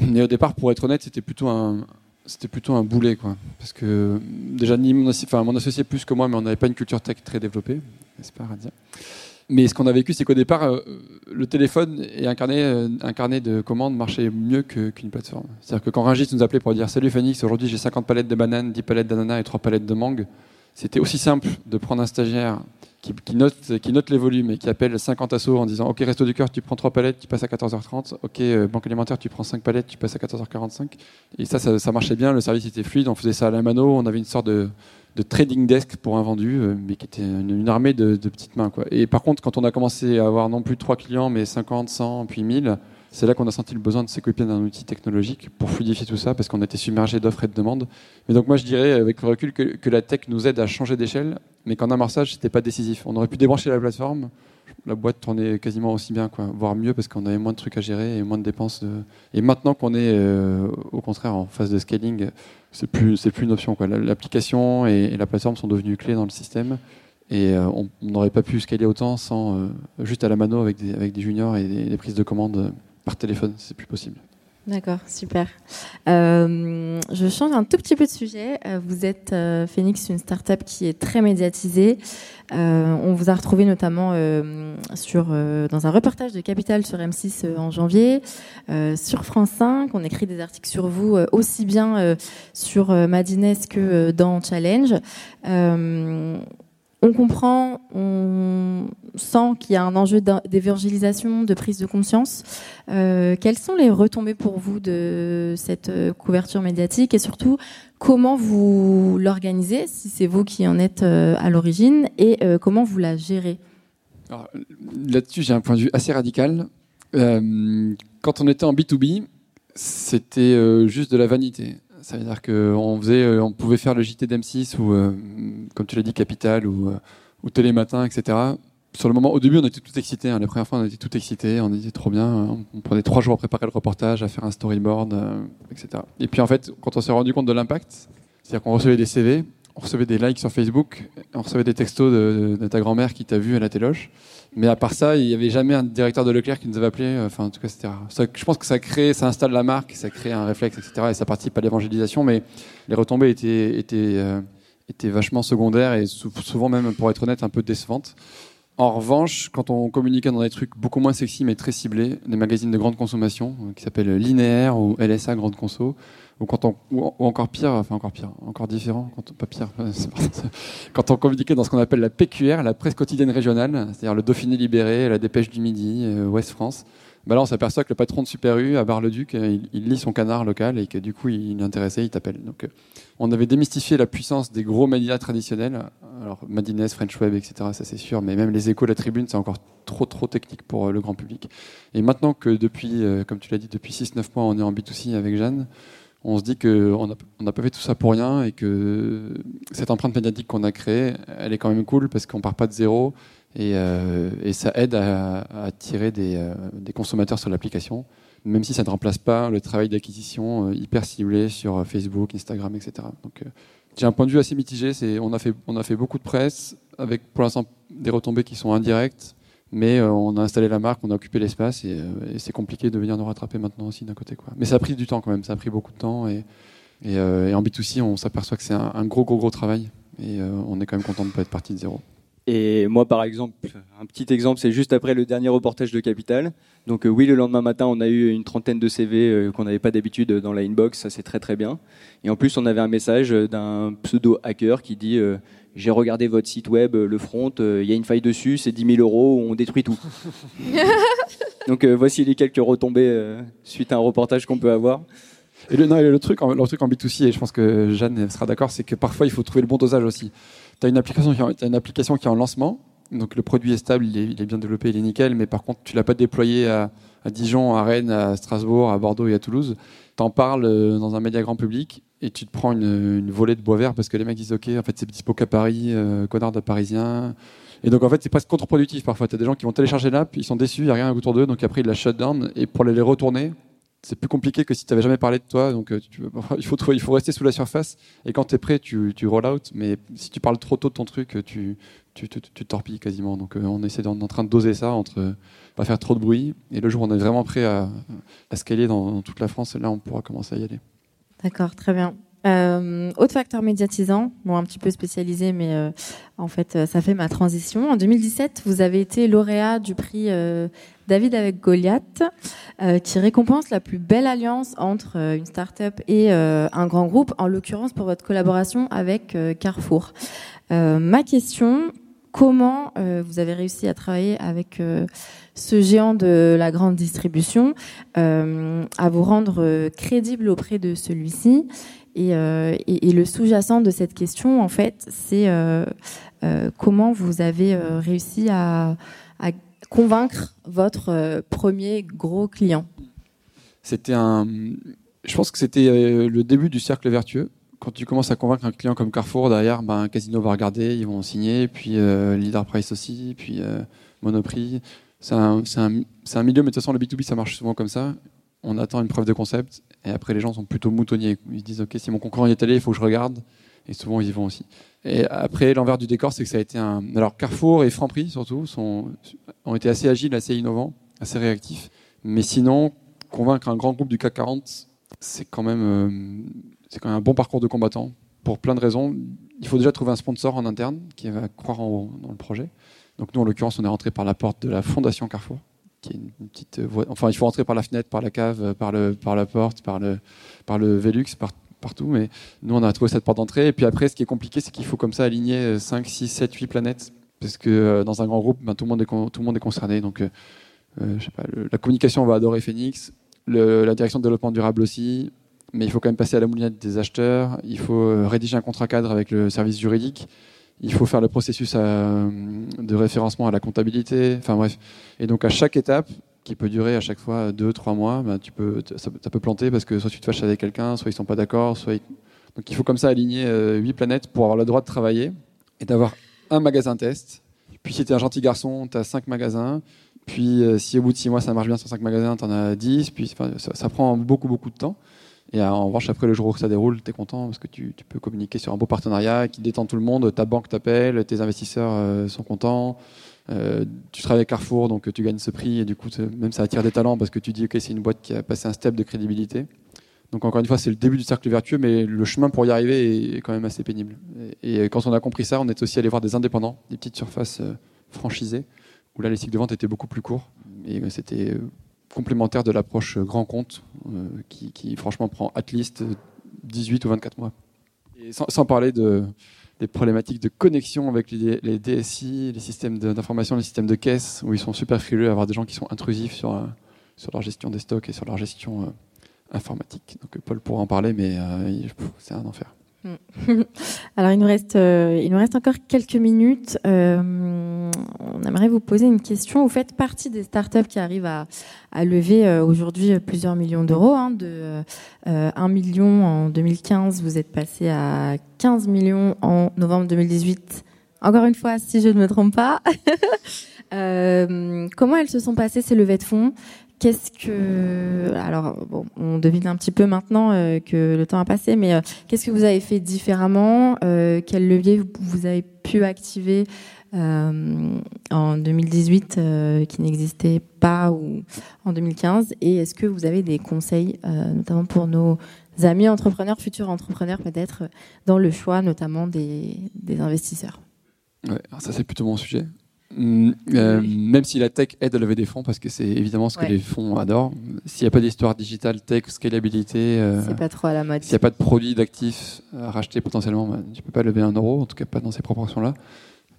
Mais au départ, pour être honnête, c'était plutôt un c'était plutôt un boulet, quoi. Parce que déjà, ni mon, associé plus que moi, mais on n'avait pas une culture tech très développée, c'est pas à dire. Mais ce qu'on a vécu, c'est qu'au départ, euh, le téléphone et un carnet, euh, un carnet de commandes marchait mieux qu'une plateforme. C'est-à-dire que quand Rungis nous appelait pour dire Salut Phoenix, aujourd'hui j'ai 50 palettes de bananes, 10 palettes d'ananas et 3 palettes de mangue, c'était aussi simple de prendre un stagiaire qui, note, les volumes et qui appelle 50 assos en disant Ok, Resto du Cœur, tu prends 3 palettes, tu passes à 14h30. Ok, euh, Banque Alimentaire, tu prends 5 palettes, tu passes à 14h45. Et ça, ça marchait bien, le service était fluide, on faisait ça à la mano, on avait une sorte de, de trading desk pour un vendu, euh, mais qui était une, armée de, petites mains. Quoi. Et par contre, quand on a commencé à avoir non plus 3 clients, mais 50, 100, puis 1000, c'est là qu'on a senti le besoin de s'équiper d'un outil technologique pour fluidifier tout ça, parce qu'on était submergé d'offres et de demandes. Mais donc moi, je dirais, avec le recul, que, la tech nous aide à changer d'échelle, mais qu'en amorçage, c'était pas décisif. On aurait pu débrancher la plateforme, la boîte tournait quasiment aussi bien, quoi, voire mieux, parce qu'on avait moins de trucs à gérer et moins de dépenses. Et maintenant qu'on est, euh, au contraire, en phase de scaling, c'est plus, c'est plus une option. L'application et, la plateforme sont devenues clés dans le système. Et euh, on n'aurait pas pu scaler autant sans euh, juste à la mano avec des, juniors et des, des prises de commandes par téléphone. C'est plus possible. D'accord, super. Euh, je change un tout petit peu de sujet. Euh, Vous êtes euh, Phoenix, une start-up qui est très médiatisée. On vous a retrouvé notamment dans un reportage de Capital sur M6 euh, en janvier, sur France 5. On écrit des articles sur vous aussi bien sur Madines que dans Challenge. On comprend, on sent qu'il y a un enjeu d'évangélisation, de prise de conscience. Euh, quelles sont les retombées pour vous de cette euh, couverture médiatique et surtout comment vous l'organisez, si c'est vous qui en êtes euh, à l'origine, et comment vous la gérez? Là-dessus, j'ai un point de vue assez radical. Quand on était en B2B, c'était juste de la vanité. Ça veut dire qu'on euh, on pouvait faire le JT d'M6 ou, euh, comme tu l'as dit, Capital ou, euh, Télématin, etc. Sur le moment, au début, on était tout excités. hein. La première fois, on était tout excités. On était trop bien. On, on prenait trois jours à préparer le reportage, à faire un storyboard, etc. Et puis, en fait, quand on s'est rendu compte de l'impact, c'est-à-dire qu'on recevait des CV, on recevait des likes sur Facebook, on recevait des textos de, ta grand-mère qui t'a vu à la téloche. Mais à part ça, il n'y avait jamais un directeur de Leclerc qui nous avait appelé. Enfin, en tout cas, je pense que ça crée, ça installe la marque, ça crée un réflexe, etc. Et ça participe à l'évangélisation. Mais les retombées étaient, étaient, euh, étaient vachement secondaires et sou- souvent même, pour être honnête, un peu décevantes. En revanche, quand on communiquait dans des trucs beaucoup moins sexy mais très ciblés, des magazines de grande consommation euh, qui s'appellent Linéaire ou LSA Grande Conso, ou encore pire, enfin encore pire, encore différent, quand on, pas pire, quand on communiquait dans ce qu'on appelle la PQR, la presse quotidienne régionale, c'est-à-dire le Dauphiné Libéré, la Dépêche du Midi, euh, Ouest France. Bah là, on s'aperçoit que le patron de Super U à Bar-le-Duc, euh, il, lit son canard local et que du coup, il est intéressé, il t'appelle. Donc, euh, on avait démystifié la puissance des gros médias traditionnels. Alors, Madines, French Web, etc., ça c'est sûr, mais même les échos, la tribune, c'est encore trop, trop technique pour le grand public. Et maintenant que depuis, comme tu l'as dit, depuis 6-9 mois, on est en B2C avec Jeanne, on se dit qu'on n'a pas fait tout ça pour rien et que cette empreinte médiatique qu'on a créée, elle est quand même cool parce qu'on part pas de zéro et, euh, ça aide à, attirer des, euh, des consommateurs sur l'application, même si ça ne remplace pas le travail d'acquisition euh, hyper ciblé sur Facebook, Instagram, etc. Donc, j'ai un point de vue assez mitigé. On, a fait, on a fait beaucoup de presse avec pour l'instant des retombées qui sont indirectes, mais euh, on a installé la marque, on a occupé l'espace et, euh, et c'est compliqué de venir nous rattraper maintenant aussi d'un côté. Quoi. Mais ça a pris du temps quand même, ça a pris beaucoup de temps et, euh, en B2C, on s'aperçoit que c'est un, gros, gros, gros travail et on est quand même content de ne pas être parti de zéro. Et moi, par exemple, un petit exemple, c'est juste après le dernier reportage de Capital. Donc oui, le lendemain matin, on a eu une trentaine de CV qu'on n'avait pas d'habitude dans la inbox, ça c'est très très bien. Et en plus, on avait un message d'un pseudo hacker qui dit j'ai regardé votre site web, euh, le front, euh, il y a une faille dessus, c'est 10 000 euros, on détruit tout. Donc euh, voici les quelques retombées euh, suite à un reportage qu'on peut avoir. Et le, non, et le truc, en- le truc en B2C, et je pense que Jeanne sera d'accord, c'est que parfois il faut trouver le bon dosage aussi. Tu as une application qui est en- t'as une application qui est en lancement, donc le produit est stable, il est, il est bien développé, il est nickel, mais par contre tu l'as pas déployé à, à Dijon, à Rennes, à Strasbourg, à Bordeaux et à Toulouse. T'en parles euh, dans un média grand public et tu te prends une, une volée de bois vert parce que les mecs disent ok, en fait c'est dispo qu'à Paris, euh, connard de Parisien. Et donc en fait c'est presque contre-productif parfois. T'as des gens qui vont télécharger l'app, ils sont déçus, il n'y a rien autour d'eux, donc après ils la shut down et pour les les retourner, c'est plus compliqué que si tu n'avais jamais parlé de toi. Donc euh, tu- il, faut il faut rester sous la surface et quand tu es prêt, tu, tu roll out. Mais si tu parles trop tôt de ton truc, tu, tu, tu, tu torpilles quasiment. Donc euh, on essaie d'en- en train de doser ça entre pas faire trop de bruit et le jour où on est vraiment prêt à, à scaler dans, dans toute la France, là on pourra commencer à y aller. D'accord, très bien. Euh, autre facteur médiatisant, bon, un petit peu spécialisé, mais euh, en fait, euh, ça fait ma transition. En 2017, vous avez été lauréat du prix euh, David avec Goliath, euh, qui récompense la plus belle alliance entre euh, une start-up et un grand groupe, en l'occurrence pour votre collaboration avec Carrefour. Ma question, comment euh, vous avez réussi à travailler avec euh, ce géant de la grande distribution, euh, à vous rendre crédible auprès de celui-ci et, le sous-jacent de cette question, en fait, c'est comment vous avez réussi à, à convaincre votre premier gros client? C'était un. Je pense que c'était le début du cercle vertueux. Quand tu commences à convaincre un client comme Carrefour, derrière, ben, Casino va regarder, ils vont signer, puis euh, Leader Price aussi, puis euh, Monoprix. C'est un, milieu, mais de toute façon, le B2B, ça marche souvent comme ça. On attend une preuve de concept, et après, les gens sont plutôt moutonniers. Ils se disent, OK, si mon concurrent y est allé, il faut que je regarde. Et souvent, ils y vont aussi. Et après, l'envers du décor, c'est que ça a été un. Alors, Carrefour et Franprix, surtout, sont, ont été assez agiles, assez innovants, assez réactifs. Mais sinon, convaincre un grand groupe du CAC 40, c'est quand même, euh, c'est quand même un bon parcours de combattant pour plein de raisons. Il faut déjà trouver un sponsor en interne qui va croire en- dans le projet. Donc nous, en l'occurrence, on est rentré par la porte de la fondation Carrefour, qui est une, petite voie. Enfin, il faut rentrer par la fenêtre, par la cave, par le, par la porte, par le, par le Velux, par, partout. Mais nous, on a trouvé cette porte d'entrée. Et puis après, ce qui est compliqué, c'est qu'il faut comme ça aligner euh, 5, 6, 7, 8 planètes. Parce que euh, dans un grand groupe, ben, tout, le monde est, tout le monde est concerné. Donc, euh, euh, je sais pas, la communication va adorer Phoenix, la direction de développement durable aussi, mais il faut quand même passer à la moulinette des acheteurs, il faut euh, rédiger un contrat cadre avec le service juridique, il faut faire le processus à- de référencement à la comptabilité, enfin bref. Et donc à chaque étape, qui peut durer à chaque fois deux, trois mois, ben, tu peux, ça, peut planter parce que soit tu te fâches avec quelqu'un, soit ils sont pas d'accord, soit ils- donc il faut comme ça aligner euh, huit planètes pour avoir le droit de travailler et d'avoir un magasin test. Puis si tu es un gentil garçon, tu as cinq magasins. Puis euh, si au bout de six mois ça marche bien sur cinq magasins, tu en as 10. Puis ça prend beaucoup beaucoup de temps. Et euh, en revanche, après le jour où ça déroule, tu es content parce que tu, peux communiquer sur un beau partenariat qui détend tout le monde. Ta banque t'appelle, tes investisseurs euh, sont contents. Euh, tu travailles avec Carrefour, donc tu gagnes ce prix et du coup, même ça attire des talents parce que tu dis, ok, c'est une boîte qui a passé un step de crédibilité. Donc encore une fois, c'est le début du cercle vertueux, mais le chemin pour y arriver est quand même assez pénible. Et, quand on a compris ça, on est aussi allé voir des indépendants, des petites surfaces euh, franchisées, où là les cycles de vente étaient beaucoup plus courts. Et euh, c'était euh, complémentaire de l'approche euh, grand compte, euh, qui, franchement prend at least euh, 18 ou 24 mois. Et sans, parler de, des problématiques de connexion avec les, DSI, les systèmes d'information, les systèmes de caisse, où ils sont super frileux à avoir des gens qui sont intrusifs sur, euh, sur leur gestion des stocks et sur leur gestion euh, informatique. Donc euh, Paul pourra en parler, mais euh, c'est un enfer. Alors, il nous reste, euh, il nous reste encore quelques minutes. Euh, on aimerait vous poser une question. Vous faites partie des startups qui arrivent à, lever euh, aujourd'hui plusieurs millions d'euros. hein, de euh, 1 million en 2015, vous êtes passé à 15 millions en novembre 2018. Encore une fois, si je ne me trompe pas. Comment elles se sont passées ces levées de fonds? Qu'est-ce que alors bon, on devine un petit peu maintenant euh, que le temps a passé, mais euh, qu'est-ce que vous avez fait différemment euh, Quel levier vous- avez pu activer euh, en 2018 euh, qui n'existait pas ou en 2015 Et est-ce que vous avez des conseils, notamment pour nos amis entrepreneurs, futurs entrepreneurs peut-être, dans le choix notamment des, des investisseurs? Ouais, ça c'est plutôt mon sujet. Hum, euh, même si la tech aide à lever des fonds, parce que c'est évidemment ce que Ouais. les fonds adorent. S'il n'y a pas d'histoire digitale, tech, scalabilité, euh, C'est pas trop à la mode. s'il n'y a pas de produits d'actifs à racheter potentiellement, bah, tu peux pas lever un euro, en tout cas pas dans ces proportions-là.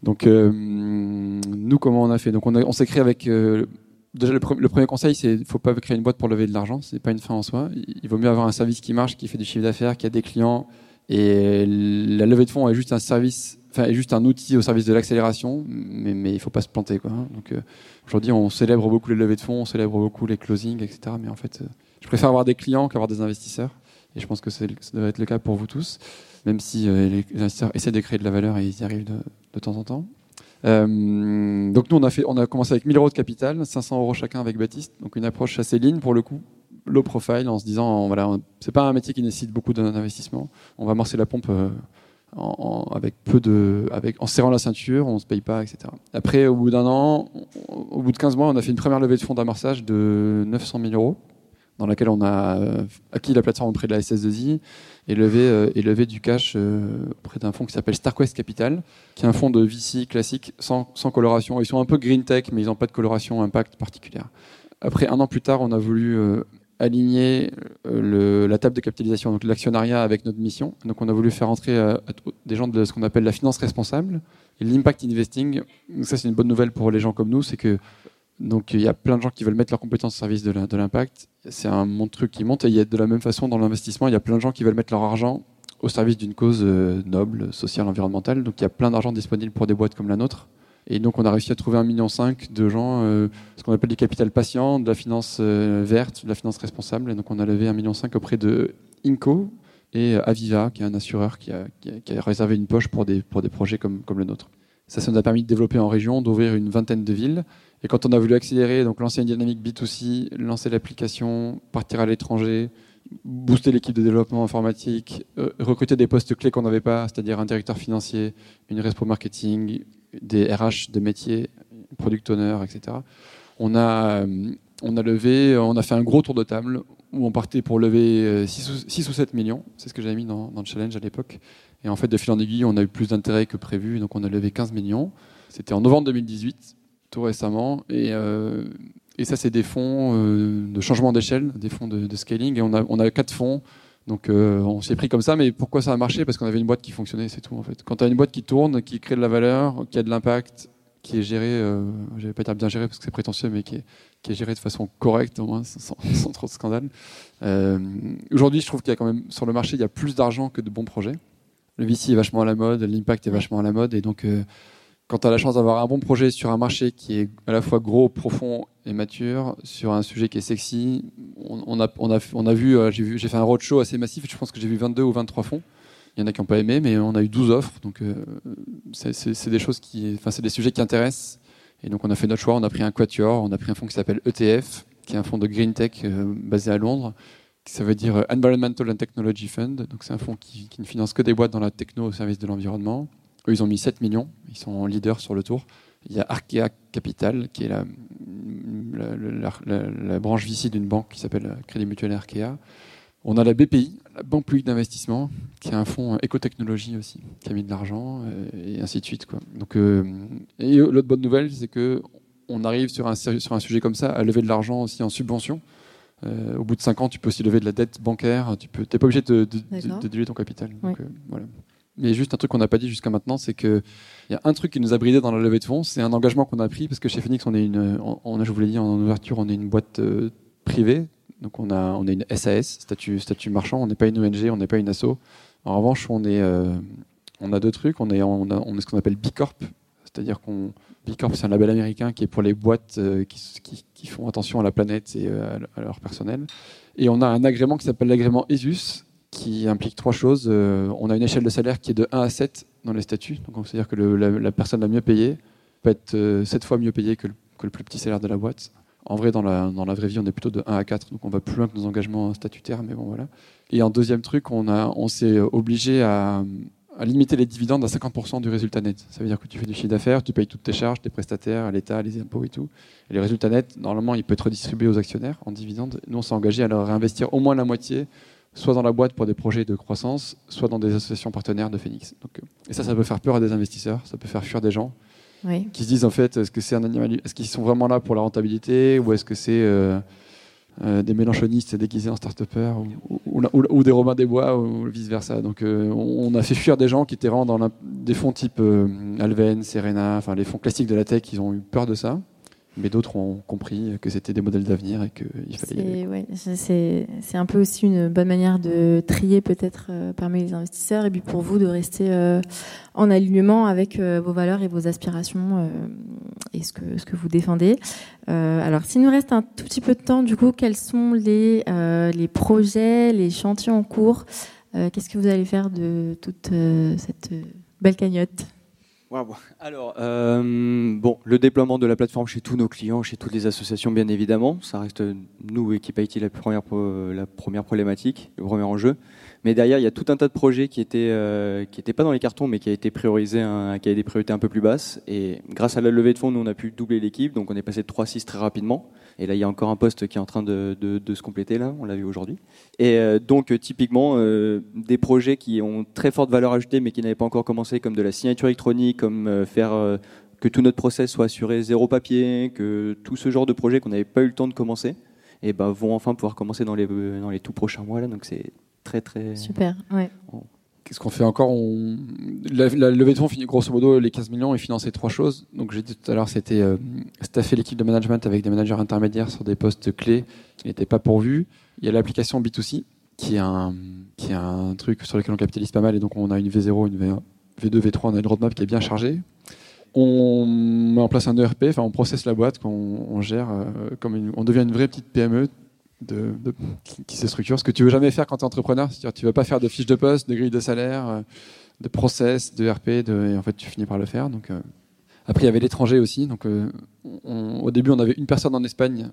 Donc euh, nous, comment on a fait? Donc on, on s'est créé avec déjà, le, premier conseil, c'est qu'il ne faut pas créer une boîte pour lever de l'argent. Ce n'est pas une fin en soi. Il vaut mieux avoir un service qui marche, qui fait du chiffre d'affaires, qui a des clients. Et la levée de fonds est juste un service, enfin, est juste un outil au service de l'accélération, mais, il ne faut pas se planter. Quoi. Donc, euh, aujourd'hui, on célèbre beaucoup les levées de fonds, on célèbre beaucoup les closings, etc. Mais en fait, euh, je préfère avoir des clients qu'avoir des investisseurs. Et je pense que ça doit être le cas pour vous tous, même si euh, les investisseurs essaient de créer de la valeur et ils y arrivent de, temps en temps. Euh, donc nous, on a, commencé avec 1000 euros de capital, 500 euros chacun avec Baptiste, donc une approche assez ligne pour le coup, low profile, en se disant, voilà, c'est pas un métier qui nécessite beaucoup d'investissement, on va amorcer la pompe en, avec peu de, en serrant la ceinture, on se paye pas, etc. Après, au bout d'un an, au bout de 15 mois, on a fait une première levée de fonds d'amorçage de 900 000 euros dans laquelle on a euh, acquis la plateforme auprès de la SS2I et levé, euh, et levé du cash euh, auprès d'un fonds qui s'appelle StarQuest Capital, qui est un fonds de VC classique sans coloration. Ils sont un peu green tech, mais ils n'ont pas de coloration impact particulière. Après, un an plus tard, on a voulu aligner le, la table de capitalisation, donc l'actionnariat avec notre mission. Donc on a voulu faire entrer des gens de ce qu'on appelle la finance responsable l'impact investing. Ça c'est une bonne nouvelle pour les gens comme nous, c'est que donc il y a plein de gens qui veulent mettre leurs compétences au service de l'impact. C'est un monde truc qui monte et de la même façon dans l'investissement, il y a plein de gens qui veulent mettre leur argent au service d'une cause euh, noble, sociale, environnementale. Donc il y a plein d'argent disponible pour des boîtes comme la nôtre. Et donc on a réussi à trouver un million cinq de gens, euh, ce qu'on appelle du capital patient, de la finance euh, verte, de la finance responsable. Et donc on a levé un million cinq auprès de Inco et Aviva, qui est un assureur qui a, réservé une poche pour des, projets comme, le nôtre. Ça, ça nous a permis de développer en région, d'ouvrir une vingtaine de villes. Et quand on a voulu accélérer, donc lancer une dynamique B2C, lancer l'application, partir à l'étranger, booster l'équipe de développement informatique, euh, recruter des postes clés qu'on n'avait pas, c'est-à-dire un directeur financier, une respo marketing, des RH de métier, product owner, etc. On a, euh, on a levé, on a fait un gros tour de table où on partait pour lever 6 euh, ou, 7 millions. C'est ce que j'avais mis dans, le challenge à l'époque. Et en fait, de fil en aiguille, on a eu plus d'intérêt que prévu, donc on a levé 15 millions. C'était en novembre 2018 tout récemment. Et, euh, et ça, c'est des fonds de changement d'échelle, des fonds de, scaling. Et on a, on a quatre fonds. Donc euh, on s'est pris comme ça, mais pourquoi ça a marché? Parce qu'on avait une boîte qui fonctionnait, c'est tout en fait. Quand tu as une boîte qui tourne, qui crée de la valeur, qui a de l'impact, qui est gérée, je vais pas dire bien gérée parce que c'est prétentieux, mais qui est, gérée de façon correcte au moins, sans, trop de scandale. Aujourd'hui, je trouve qu'il y a quand même sur le marché, il y a plus d'argent que de bons projets. Le VC est vachement à la mode, l'impact est vachement à la mode, et donc quand tu as la chance d'avoir un bon projet sur un marché qui est à la fois gros, profond et mature, sur un sujet qui est sexy, on, a, on, a, on a euh, vu, j'ai fait un roadshow assez massif, je pense que j'ai vu 22 ou 23 fonds. Il y en a qui n'ont pas aimé, mais on a eu 12 offres, donc euh, c'est des choses qui, enfin c'est des sujets qui intéressent. Et donc on a fait notre choix, on a pris un quatuor, on a pris un fonds qui s'appelle ETF, qui est un fonds de green tech euh, basé à Londres, ça veut dire Environmental and Technology Fund. Donc c'est un fonds qui, qui ne finance que des boîtes dans la techno au service de l'environnement. Eux, ils ont mis 7 millions. Ils sont leaders sur le tour. Il y a Arkea Capital, qui est la, la, branche VC d'une banque qui s'appelle Crédit Mutuel Arkea. On a la BPI, la Banque publique d'investissement, qui est un fonds écotechnologie aussi, qui a mis de l'argent, euh, et ainsi de suite. Quoi. Donc, euh, et l'autre bonne nouvelle, c'est que on arrive sur un, sur un sujet comme ça à lever de l'argent aussi en subvention. Euh, au bout de 5 ans, tu peux aussi lever de la dette bancaire. Tu n'es pas obligé de, de, diluer ton capital. Donc, voilà. Mais juste un truc qu'on n'a pas dit jusqu'à maintenant, c'est qu'il y a un truc qui nous a bridé dans la levée de fonds, c'est un engagement qu'on a pris, parce que chez Phoenix, on est une, on, je vous l'ai dit en ouverture, on est une boîte euh, privée, donc on a, on est une SAS, statut, statut marchand, on n'est pas une ONG, on n'est pas une asso. En revanche, on, est, euh, on a deux trucs, on est, ce qu'on appelle B Corp, c'est-à-dire qu'on B Corp, c'est un label américain qui est pour les boîtes euh, qui, font attention à la planète et à leur personnel. Et on a un agrément qui s'appelle l'agrément ESUS, qui implique trois choses. Euh, on a une échelle de salaire qui est de 1 à 7 dans les statuts. Donc, c'est-à-dire que la, personne la mieux payée peut être euh, 7 fois mieux payée que le, plus petit salaire de la boîte. En vrai, dans la, vraie vie, on est plutôt de 1 à 4, donc on va plus loin que nos engagements statutaires, mais bon, voilà. Et en deuxième truc, on, s'est obligé à, limiter les dividendes à 50% du résultat net. Ça veut dire que tu fais du chiffre d'affaires, tu payes toutes tes charges, tes prestataires, l'État, les impôts et tout. Et les résultats nets, normalement, il peut être redistribué aux actionnaires en dividendes. Nous, on s'est engagé à leur réinvestir au moins la moitié soit dans la boîte pour des projets de croissance, soit dans des associations partenaires de Phoenix. Donc, euh, et ça, ça peut faire peur à des investisseurs, ça peut faire fuir des gens qui se disent en fait, est-ce que c'est un animal, est-ce qu'ils sont vraiment là pour la rentabilité ou est-ce que c'est euh, euh, des mélanchonistes déguisés en start ou, ou, des Robins des Bois ou vice versa. Donc, on a fait fuir des gens qui étaient vraiment dans des fonds type Alven, Serena, enfin les fonds classiques de la tech, ils ont eu peur de ça. Mais d'autres ont compris que c'était des modèles d'avenir et qu'il fallait. C'est ouais, c'est c'est un peu aussi une bonne manière de trier peut-être euh, parmi les investisseurs et puis pour vous de rester euh, en alignement avec euh, vos valeurs et vos aspirations et ce que ce que vous défendez. Alors s'il nous reste un tout petit peu de temps, du coup, quels sont les les projets, les chantiers en cours? Qu'est-ce que vous allez faire de toute cette belle cagnotte? Waouh. Alors, euh, bon, le déploiement de la plateforme chez tous nos clients, chez toutes les associations, bien évidemment, ça reste nous, équipe IT, la première, la première problématique, le premier enjeu. Mais derrière, il y a tout un tas de projets qui étaient euh, qui étaient pas dans les cartons, mais qui a été priorisé, qui a des priorités un peu plus basses. Et grâce à la levée de fonds, nous, on a pu doubler l'équipe, donc on est passé de 3-6 très rapidement. Et là, il y a encore un poste qui est en train de, de- se compléter là, on l'a vu aujourd'hui. Et euh, donc, euh, typiquement, euh, des projets qui ont très forte valeur ajoutée, mais qui n'avaient pas encore commencé, comme de la signature électronique, comme euh, faire euh, que tout notre process soit assuré zéro papier, que tout ce genre de projets qu'on n'avait pas eu le temps de commencer, et ben, vont enfin pouvoir commencer dans les, euh, dans les tout prochains mois. Là, donc, c'est très, très. Super. Ouais. Qu'est-ce qu'on fait encore On- la, la levée de fonds finit grosso modo les 15 millions et financer trois choses. Donc j'ai dit tout à l'heure, c'était euh, staffer l'équipe de management avec des managers intermédiaires sur des postes clés qui n'étaient pas pourvus. Il y a l'application B2C qui est un qui est un truc sur lequel on capitalise pas mal et donc on a une V0, une V1, V2, V3, on a une roadmap qui est bien chargée. On met en place un ERP, enfin on processe la boîte, qu'on on gère euh, comme une- on devient une vraie petite PME de, qui, se structure. Ce que tu veux jamais faire quand tu es entrepreneur, c'est-à-dire tu veux pas faire de fiches de poste, de grille de salaire, euh, de process, de RP, et en fait tu finis par le faire. Donc, euh, après il y avait l'étranger aussi. Donc euh, au début on avait une personne en Espagne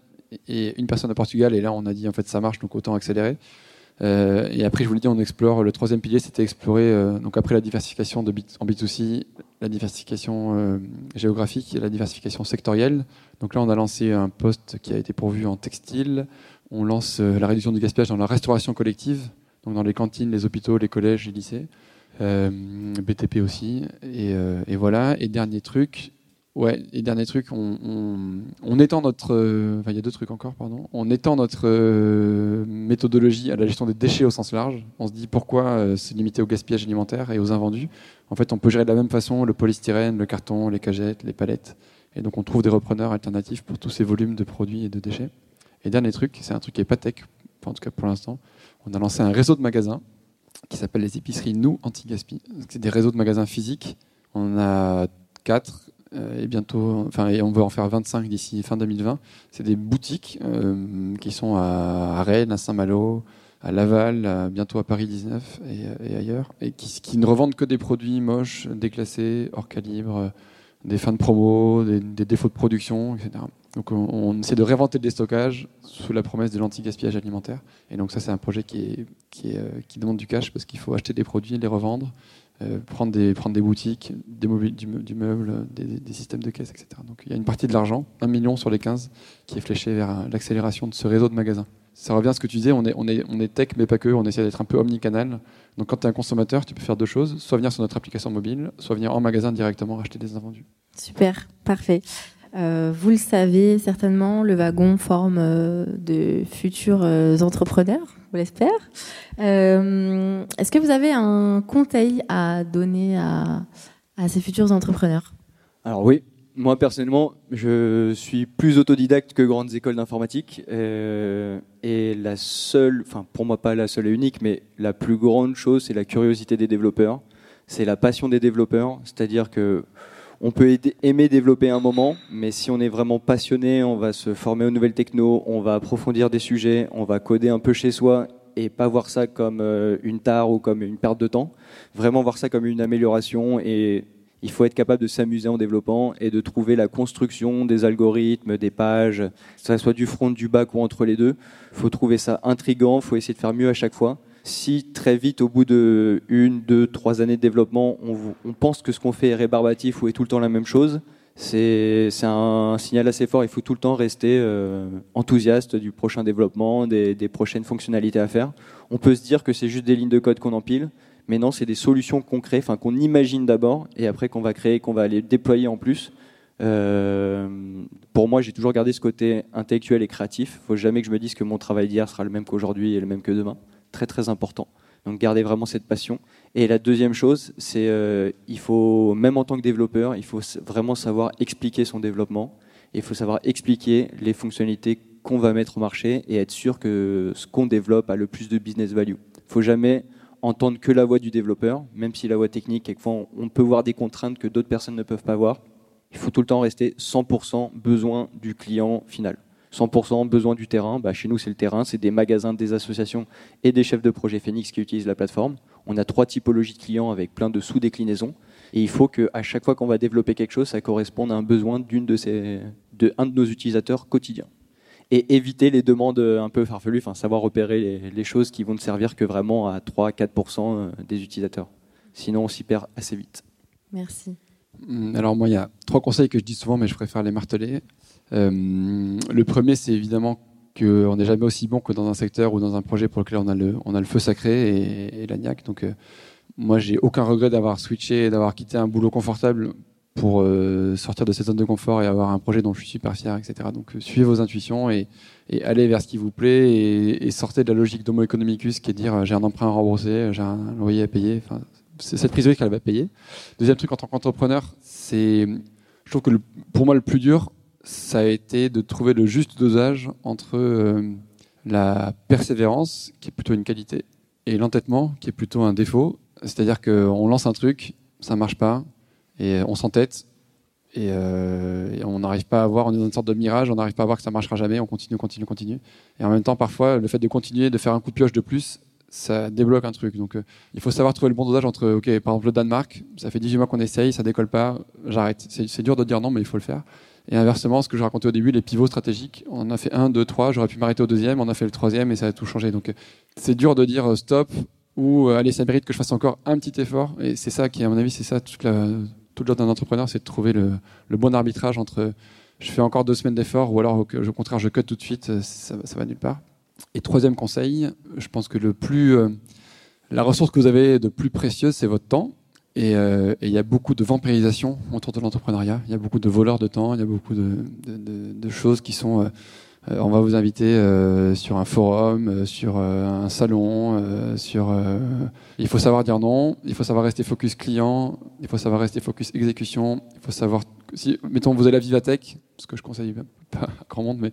et une personne au Portugal et là on a dit en fait ça marche donc autant accélérer. Et après je vous l'ai dit on explore le troisième pilier c'était explorer donc après la diversification en B2C, la diversification géographique et la diversification sectorielle. Donc là on a lancé un poste qui a été pourvu en textile. On lance euh, la réduction du gaspillage dans la restauration collective, donc dans les cantines, les hôpitaux, les collèges, les lycées, Euh, BTP aussi. Et, euh, et voilà. Et dernier truc, ouais. Et dernier truc, on, étend notre, il y a deux trucs encore, pardon. On étend notre méthodologie à la gestion des déchets au sens large. On se dit pourquoi se limiter au gaspillage alimentaire et aux invendus. En fait, on peut gérer de la même façon le polystyrène, le carton, les cagettes, les palettes. Et donc on trouve des repreneurs alternatifs pour tous ces volumes de produits et de déchets. Et dernier truc, c'est un truc qui est pas tech, en tout cas pour l'instant. On a lancé un réseau de magasins qui s'appelle les épiceries Nous Anti-Gaspi. C'est des réseaux de magasins physiques. On a quatre euh, et bientôt, enfin, on veut en faire 25 d'ici fin 2020. C'est des boutiques euh, qui sont à, Rennes, à Saint-Malo, à Laval, bientôt à Paris 19 et, ailleurs, et qui, ne revendent que des produits moches, déclassés, hors calibre, des fins de promo, des, défauts de production, etc. Donc on, essaie de réinventer le déstockage sous la promesse de l'anti-gaspillage alimentaire. Et donc ça c'est un projet qui, euh, demande du cash parce qu'il faut acheter des produits, les revendre, euh, prendre, des, boutiques, des mobiles, du, meu- du meuble, des, des systèmes de caisse, etc. Donc il y a une partie de l'argent, un million sur les 15, qui est fléché vers euh, l'accélération de ce réseau de magasins. Ça revient à ce que tu disais, on est, on est, on est tech mais pas que, on essaie d'être un peu omnicanal. Donc quand tu es un consommateur, tu peux faire deux choses, soit venir sur notre application mobile, soit venir en magasin directement acheter des invendus. Super, parfait. Euh, vous le savez certainement, le wagon forme euh, de futurs euh, entrepreneurs, on l'espère. Euh, Est-ce que vous avez un conseil à donner à, à ces futurs entrepreneurs? Alors oui, moi personnellement, je suis plus autodidacte que grandes écoles d'informatique. euh, et la seule, enfin pour moi pas la seule et unique, mais la plus grande chose, c'est la curiosité des développeurs. C'est la passion des développeurs. C'est-à-dire que on peut aimer développer un moment, mais si on est vraiment passionné, on va se former aux nouvelles techno, on va approfondir des sujets, on va coder un peu chez soi et pas voir ça comme euh, une tare ou comme une perte de temps. Vraiment voir ça comme une amélioration et il faut être capable de s'amuser en développant et de trouver la construction des algorithmes, des pages, que ça soit du front, du back ou entre les deux. Il faut trouver ça intrigant, il faut essayer de faire mieux à chaque fois. Si très vite, au bout de une, deux, trois années de développement, on, pense que ce qu'on fait est rébarbatif ou est tout le temps la même chose, c'est c'est un signal assez fort. Il faut tout le temps rester euh, enthousiaste du prochain développement, des, des prochaines fonctionnalités à faire. On peut se dire que c'est juste des lignes de code qu'on empile, mais non, c'est des solutions crée, enfin qu'on imagine d'abord, et après qu'on va créer, qu'on va aller déployer en plus. Euh, pour moi, j'ai toujours gardé ce côté intellectuel et créatif. Il faut jamais que je me dise que mon travail d'hier sera le même qu'aujourd'hui et le même que demain. Très très important. Donc garder vraiment cette passion. Et la deuxième chose, c'est euh, il faut même en tant que développeur, il faut vraiment savoir expliquer son développement il faut savoir expliquer les fonctionnalités qu'on va mettre au marché et être sûr que ce qu'on développe a le plus de business value. Il faut jamais entendre que la voix du développeur, même si la voix technique, quelquefois, on peut voir des contraintes que d'autres personnes ne peuvent pas voir. Il faut tout le temps rester 100% besoin du client final. 100% besoin du terrain. Bah, chez nous, c'est le terrain, c'est des magasins, des associations et des chefs de projet Phoenix qui utilisent la plateforme. On a trois typologies de clients avec plein de sous-déclinaisons. Et il faut qu'à chaque fois qu'on va développer quelque chose, ça corresponde à un besoin d'une de ces, de de nos utilisateurs quotidiens. Et éviter les demandes un peu farfelues, enfin savoir repérer les, les choses qui vont ne servir que vraiment à 3-4% des utilisateurs. Sinon, on s'y perd assez vite. Merci. Hum, Alors moi, il y a trois conseils que je dis souvent, mais je préfère les marteler. Euh, le premier, c'est évidemment qu'on n'est jamais aussi bon que dans un secteur ou dans un projet pour lequel on a le, on a le feu sacré et, et l'agnac. Donc euh, moi, j'ai aucun regret d'avoir switché et d'avoir quitté un boulot confortable pour euh, sortir de cette zone de confort et avoir un projet dont je suis super fier, etc. Donc euh, suivez vos intuitions et, allez vers ce qui vous plaît et, sortez de la logique d'homo economicus qui est de dire euh, j'ai un emprunt à rembourser, j'ai un loyer à payer. Enfin, cette prise de risque, elle va payer. Deuxième truc en tant qu'entrepreneur, c'est, je trouve que pour moi le plus dur, ça a été de trouver le juste dosage entre la persévérance, qui est plutôt une qualité, et l'entêtement, qui est plutôt un défaut. C'est-à-dire qu'on lance un truc, ça marche pas, et on s'entête, et, euh, et on n'arrive pas à voir, on est dans une sorte de mirage, on n'arrive pas à voir que ça marchera jamais, on continue, on continue, on continue. Et en même temps, parfois, le fait de continuer, de faire un coup de pioche de plus, ça débloque un truc. Donc, euh, il faut savoir trouver le bon dosage entre, ok, par exemple, le Danemark, ça fait 18 mois qu'on essaye, ça décolle pas, j'arrête. C'est dur de dire non, mais il faut le faire. Et inversement, ce que je racontais au début, les pivots stratégiques, on a fait un, deux, trois, j'aurais pu m'arrêter au deuxième, on a fait le troisième et ça a tout changé. Donc, euh, c'est dur de dire euh, stop ou allez, ça mérite que je fasse encore un petit effort. Et c'est ça qui, à mon avis, c'est ça toute la, tout le job d'un entrepreneur, c'est de trouver le, bon arbitrage entre je fais encore deux semaines d'effort ou alors au, contraire je cut tout de suite, ça, ça va nulle part. Et troisième conseil, je pense que le plus, euh, la ressource que vous avez de plus précieuse, c'est votre temps. Et euh, il y a beaucoup de vampirisation autour de l'entrepreneuriat. Il y a beaucoup de voleurs de temps. Il y a beaucoup de, choses qui sont. Euh, on va vous inviter euh, sur un forum, sur un salon, il faut savoir dire non. Il faut savoir rester focus client. Il faut savoir rester focus exécution. Il faut savoir. Si, mettons, vous allez à Vivatech, ce que je conseille pas à grand monde, mais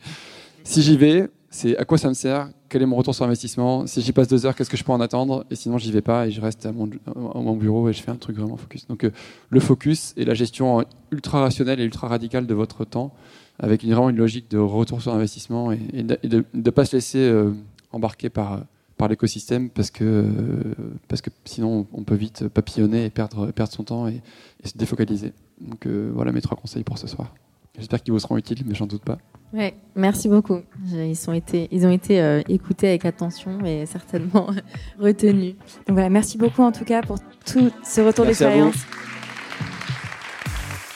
si j'y vais, c'est à quoi ça me sert, quel est mon retour sur investissement, si j'y passe deux heures, qu'est-ce que je peux en attendre, et sinon j'y vais pas et je reste à mon, à mon, bureau et je fais un truc vraiment focus. Donc euh, le focus et la gestion ultra rationnelle et ultra radicale de votre temps, avec une, vraiment une logique de retour sur investissement et, et de ne pas se laisser euh, embarquer par, par l'écosystème parce que, euh, parce que sinon on peut vite papillonner et perdre, perdre son temps et, et se défocaliser. Donc euh, voilà mes trois conseils pour ce soir. J'espère qu'ils vous seront utiles, mais j'en doute pas. Ouais, merci beaucoup. Ils, sont été, ils ont été euh, écoutés avec attention et certainement retenus. Donc voilà, merci beaucoup en tout cas pour tout ce retour d'expérience.